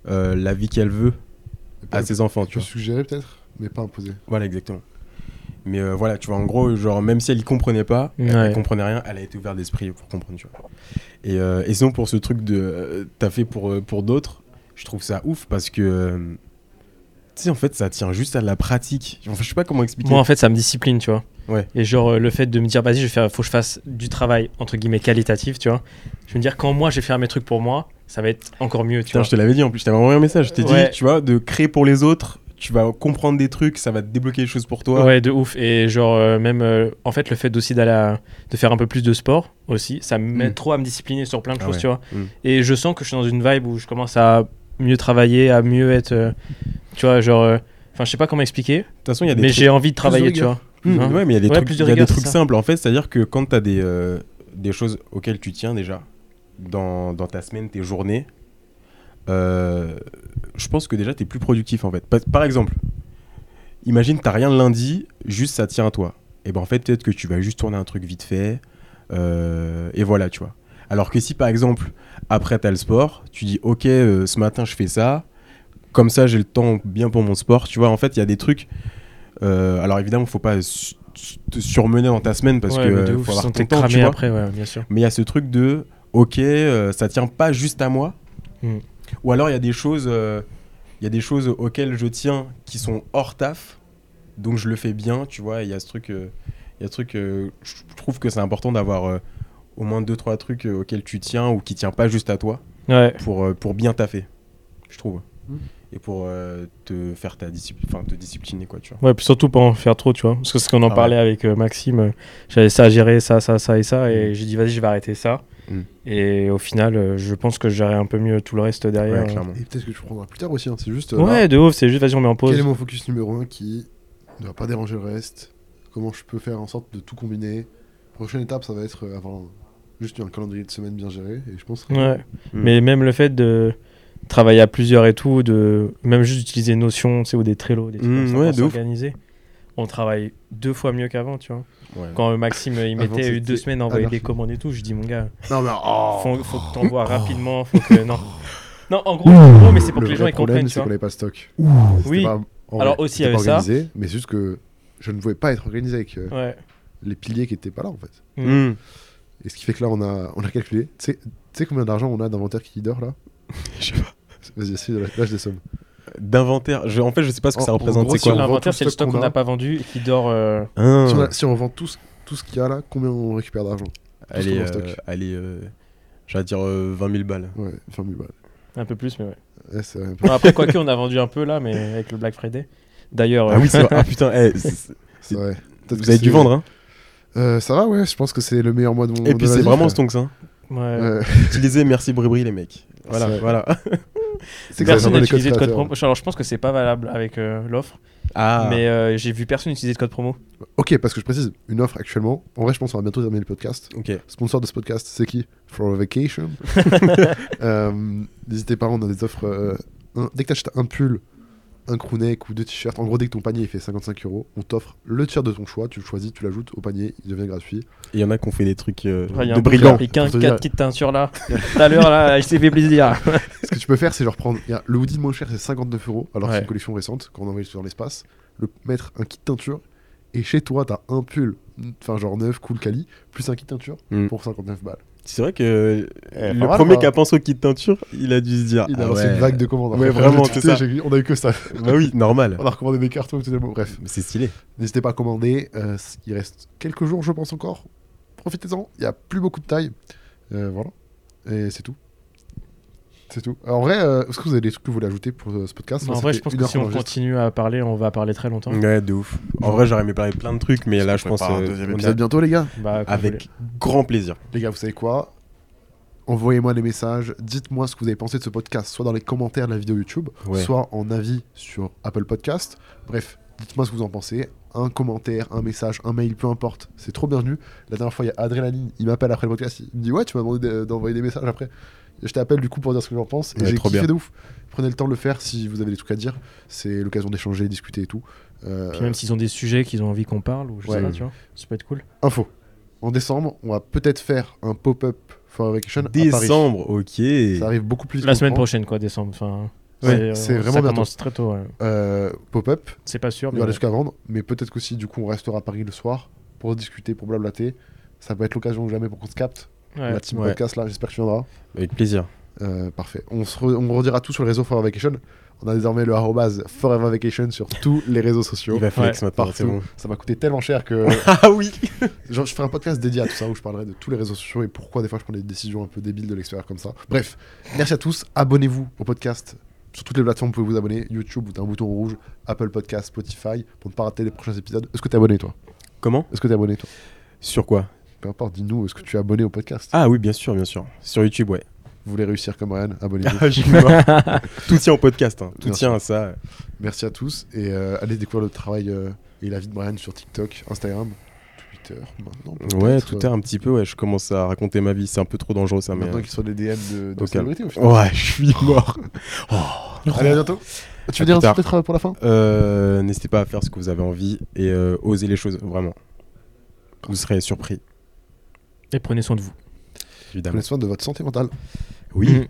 euh, la vie qu'elle veut à ses enfants, tu peut vois. suggérer peut-être, mais pas imposer. Voilà, exactement. Mais euh, voilà, tu vois, en gros, genre, même si elle y comprenait pas, elle, Ouais. elle comprenait rien, elle a été ouverte d'esprit pour comprendre, tu vois. Et, euh, et sinon, pour ce truc de euh, t'as fait pour, euh, pour d'autres, je trouve ça ouf parce que, euh, tu sais, en fait, ça tient juste à la pratique. Enfin, je sais pas comment expliquer. Moi, en fait, ça me discipline, tu vois. Ouais. Et genre, euh, le fait de me dire, vas-y, je vais faire, faut que je fasse du travail, entre guillemets, qualitatif, tu vois. Je vais me dire, quand moi, je vais faire mes trucs pour moi, ça va être encore mieux, tu Putain, vois. je te l'avais dit en plus, je t'avais envoyé un message. Je t'ai Ouais. dit, tu vois, de créer pour les autres, tu vas comprendre des trucs, ça va te débloquer des choses pour toi. Ouais, de ouf. Et genre, euh, même, euh, en fait, le fait aussi d'aller à- de faire un peu plus de sport aussi, ça m'aide Mm. trop à me discipliner sur plein de Ah choses, ouais. tu vois. Mm. Et je sens que je suis dans une vibe où je commence à mieux travailler, à mieux être, euh, tu vois, genre, euh, enfin, je sais pas comment expliquer, De toute façon, il y a des mais trucs. j'ai envie de travailler, tu vois. Mmh, Hein ouais, mais il y a des Ouais, trucs, y a des simples. En fait, c'est-à-dire que quand tu as des, euh, des choses auxquelles tu tiens déjà dans, dans ta semaine, tes journées, euh, je pense que déjà tu es plus productif en fait. Par, par exemple, imagine tu rien le lundi, juste ça tient à toi. Et ben en fait, peut-être que tu vas juste tourner un truc vite fait. euh, et voilà, tu vois. Alors que si par exemple, après tu as le sport, tu dis ok, euh, ce matin je fais ça, comme ça j'ai le temps bien pour mon sport, tu vois. En fait, il y a des trucs. euh, alors évidemment, faut pas su- te surmener dans ta semaine parce Ouais, que de ouf, faut avoir ton temps, tu cramé vois. après, ouais, bien sûr. Mais il y a ce truc de ok, euh, ça tient pas juste à moi. Mm. Ou alors il y a des choses, euh, il y a des choses auxquelles je tiens qui sont hors taf, donc je le fais bien, tu vois. Il y a ce truc, euh, il y a ce truc. euh, je trouve que c'est important d'avoir euh, au moins deux trois trucs euh, auxquels tu tiens ou qui tiennent pas juste à toi Ouais. pour euh, pour bien taffer, je trouve. Mm. Et pour euh, te faire ta discipline, enfin te discipliner quoi, tu vois. Ouais, puis surtout pas en faire trop, tu vois. Parce que c'est ce qu'on en Ah parlait avec euh, Maxime. euh, J'avais ça à gérer, ça, ça, ça et ça. Et Mm. j'ai dit, vas-y, je vais arrêter ça. Mm. Et au final, euh, je pense que je gérerai un peu mieux tout le reste derrière. Ouais, clairement. Et peut-être que tu prendras plus tard aussi. hein, C'est juste. euh, Ouais, là, de ouf, c'est juste, vas-y, on met en pause. Quel est mon focus numéro 1 qui ne va pas déranger le reste? Comment je peux faire en sorte de tout combiner? Prochaine étape, ça va être avoir un, juste un calendrier de semaine bien géré et je pense. Ouais. Mm. Mais même le fait de travailler à plusieurs et tout, de même juste d'utiliser Notion, tu sais, ou des Trello, des trucs Mm, ça ouais, s'organiser. On travaille deux fois mieux qu'avant, tu vois. Ouais. Quand Maxime, il mettait deux semaines à envoyer des anarchique. commandes et tout, je dis, mon gars, Non, mais oh. faut, faut que t'envoies rapidement, faut que. Non. Non, en gros, en gros, mais c'est pour le que les gens ils comprennent, c'est qu'on n'avait pas stock. Oui. C'était pas- Alors vrai, aussi, il y avait ça. mais c'est juste que je ne pouvais pas être organisé avec euh, Ouais. les piliers qui étaient pas là en fait. Mm. Et ce qui fait que là, on a, on a calculé. Tu sais combien d'argent on a d'inventaire qui dort là? Je sais pas. Vas-y, essaye de lâche des sommes. D'inventaire. Je- En fait, je sais pas ce que En- ça en représente. gros, C'est si quoi L'inventaire, c'est le stock qu'on n'a pas vendu et qui dort. euh, Ah. Si, on a- si on vend tout, ce- tout ce qu'il y a là, combien on récupère d'argent Allez, euh, stock. allez euh, j'allais dire euh, 20 000 balles. Ouais, 20 000 balles. Un peu plus, mais ouais. Ouais, c'est Bon, après, quoique, on a vendu un peu là, mais avec le Black Friday. D'ailleurs, Ah euh, oui, c'est vrai. Ah putain, eh, c'est- vrai. Peut-être vous avez dû vendre, hein Euh, Ça va, ouais, je pense que c'est le meilleur mois de mon Et puis c'est vraiment stonks, hein. Ouais. Utilisez merci Bribri, les mecs. Voilà, C'est- voilà. C'est Personne n'a utilisé de code promo. Alors, je pense que c'est pas valable avec euh, l'offre, Ah, mais euh, j'ai vu personne utiliser de code promo. Ok, parce que je précise, une offre actuellement. En vrai, je pense qu'on va bientôt terminer le podcast. ok. Sponsor de ce podcast, c'est qui? For a Vacation. Euh, N'hésitez pas, on a des offres. euh, un- dès que tu achètes un pull, un crewneck ou deux t-shirts, en gros, dès que ton panier il fait 55 euros, on t'offre le t-shirt de ton choix, tu le choisis, tu l'ajoutes au panier, il devient gratuit. Et Il y en a qui ont fait des trucs euh, Ouais, y a de un bouc qui a brigands. pris 15 pour te dire. 4 kits teinture là. Tout à l'heure, là, il s'est fait plaisir. Ce que tu peux faire, c'est genre prendre. il y a- le hoodie le moins cher, c'est 59 euros, alors que c'est une collection récente, quand on envoie sur l'espace. Le, mettre un kit teinture, et chez toi, t'as un pull, enfin genre neuf, cool quali, plus un kit teinture Mm. pour 59 balles. C'est vrai que Eh, le mal, premier qui a pensé au kit teinture, il a dû se dire. Il a ah lancé ouais. une vague de commandes. Ouais, vraiment, c'est ça. On a eu que ça. Bah oui, normal. On a recommandé des cartons. Bref, C'est stylé. n'hésitez pas à commander. euh, il reste quelques jours, je pense encore. Profitez-en. Il n'y a plus beaucoup de taille. Euh, voilà. Et c'est tout. C'est tout. Alors, en vrai, euh, est-ce que vous avez des trucs que vous voulez ajouter pour euh, ce podcast en vrai, je pense que si on continue à parler, on va parler très longtemps. Ouais, de ouf. En vrai, j'aurais aimé parler de plein de trucs, mais là, je pense. euh, deuxième on êtes bientôt, les gars. Bah. Avec grand plaisir. Les gars, vous savez quoi? Envoyez-moi des messages. Dites-moi ce que vous avez pensé de ce podcast, soit dans les commentaires de la vidéo YouTube, Ouais. soit en avis sur Apple Podcast. Bref, dites-moi ce que vous en pensez. Un commentaire, un message, un mail, peu importe. C'est trop bienvenu. La dernière fois, il y a Adrénaline. Il m'appelle après le podcast. Il me dit Ouais, tu m'as demandé de- d'envoyer des messages après. Je t'appelle du coup pour dire ce que j'en pense. Et Ouais, j'ai trop kiffé bien. de ouf. Prenez le temps de le faire si vous avez des trucs à dire. C'est l'occasion d'échanger, discuter et tout. Euh, Puis même s'ils ont des sujets qu'ils ont envie qu'on parle, ou je sais Ouais. pas, tu vois, ça peut être cool. Info. En décembre, on va peut-être faire un pop-up for a vacation à Paris. Décembre, ok. Ça arrive beaucoup plus La semaine prochaine, quoi, décembre. Enfin, Ouais, euh, c'est vraiment ça bientôt. commence très tôt. ouais. Euh, pop-up, C'est pas sûr, il y mais aura des trucs à vendre, mais peut-être qu'aussi, du coup, on restera à Paris le soir pour discuter, pour blablater. Ça peut être l'occasion ou jamais pour qu'on se capte. Ouais. La team ouais. podcast, là, j'espère que tu viendras. Avec plaisir. Euh, parfait. On, se re- on redira tout sur les réseaux Forever Vacation. On a désormais le arrobase Forever Vacation sur tous les réseaux sociaux. Il va Ouais, Partout. bon. Ça m'a coûté tellement cher que Ah oui genre, je ferai un podcast dédié à tout ça où je parlerai de tous les réseaux sociaux et pourquoi des fois je prends des décisions un peu débiles de l'extérieur comme ça. Bref, merci à tous. Abonnez-vous au podcast. Sur toutes les plateformes, vous pouvez vous abonner. YouTube, vous avez un bouton rouge. Apple Podcast, Spotify, pour ne pas rater les prochains épisodes. Est-ce que t'es abonné, toi? Comment? Est-ce que t'es abonné, toi? Sur quoi? Peu importe, dis-nous, est-ce que tu es abonné au podcast Ah oui, bien sûr, bien sûr. Sur YouTube, ouais. Vous voulez réussir comme Ryan Abonnez-vous. Ah. Tout tient au podcast, hein. tout tient à ça. merci à tous et euh, allez découvrir le travail euh, et la vie de Brian sur TikTok, Instagram, Twitter. Maintenant, Ouais, est un petit peu, ouais. Je commence à raconter ma vie. C'est un peu trop dangereux ça, mais. Maintenant qu'ils sont des DM de, de célébrités au final. Ouais, je suis mort. Allez, à bientôt. Tu veux dire un truc peut-être pour la fin Euh, N'hésitez pas à faire ce que vous avez envie et osez les choses, vraiment. Vous serez surpris, Et prenez soin de vous. évidemment. Prenez soin de votre santé mentale. Oui. Mhm.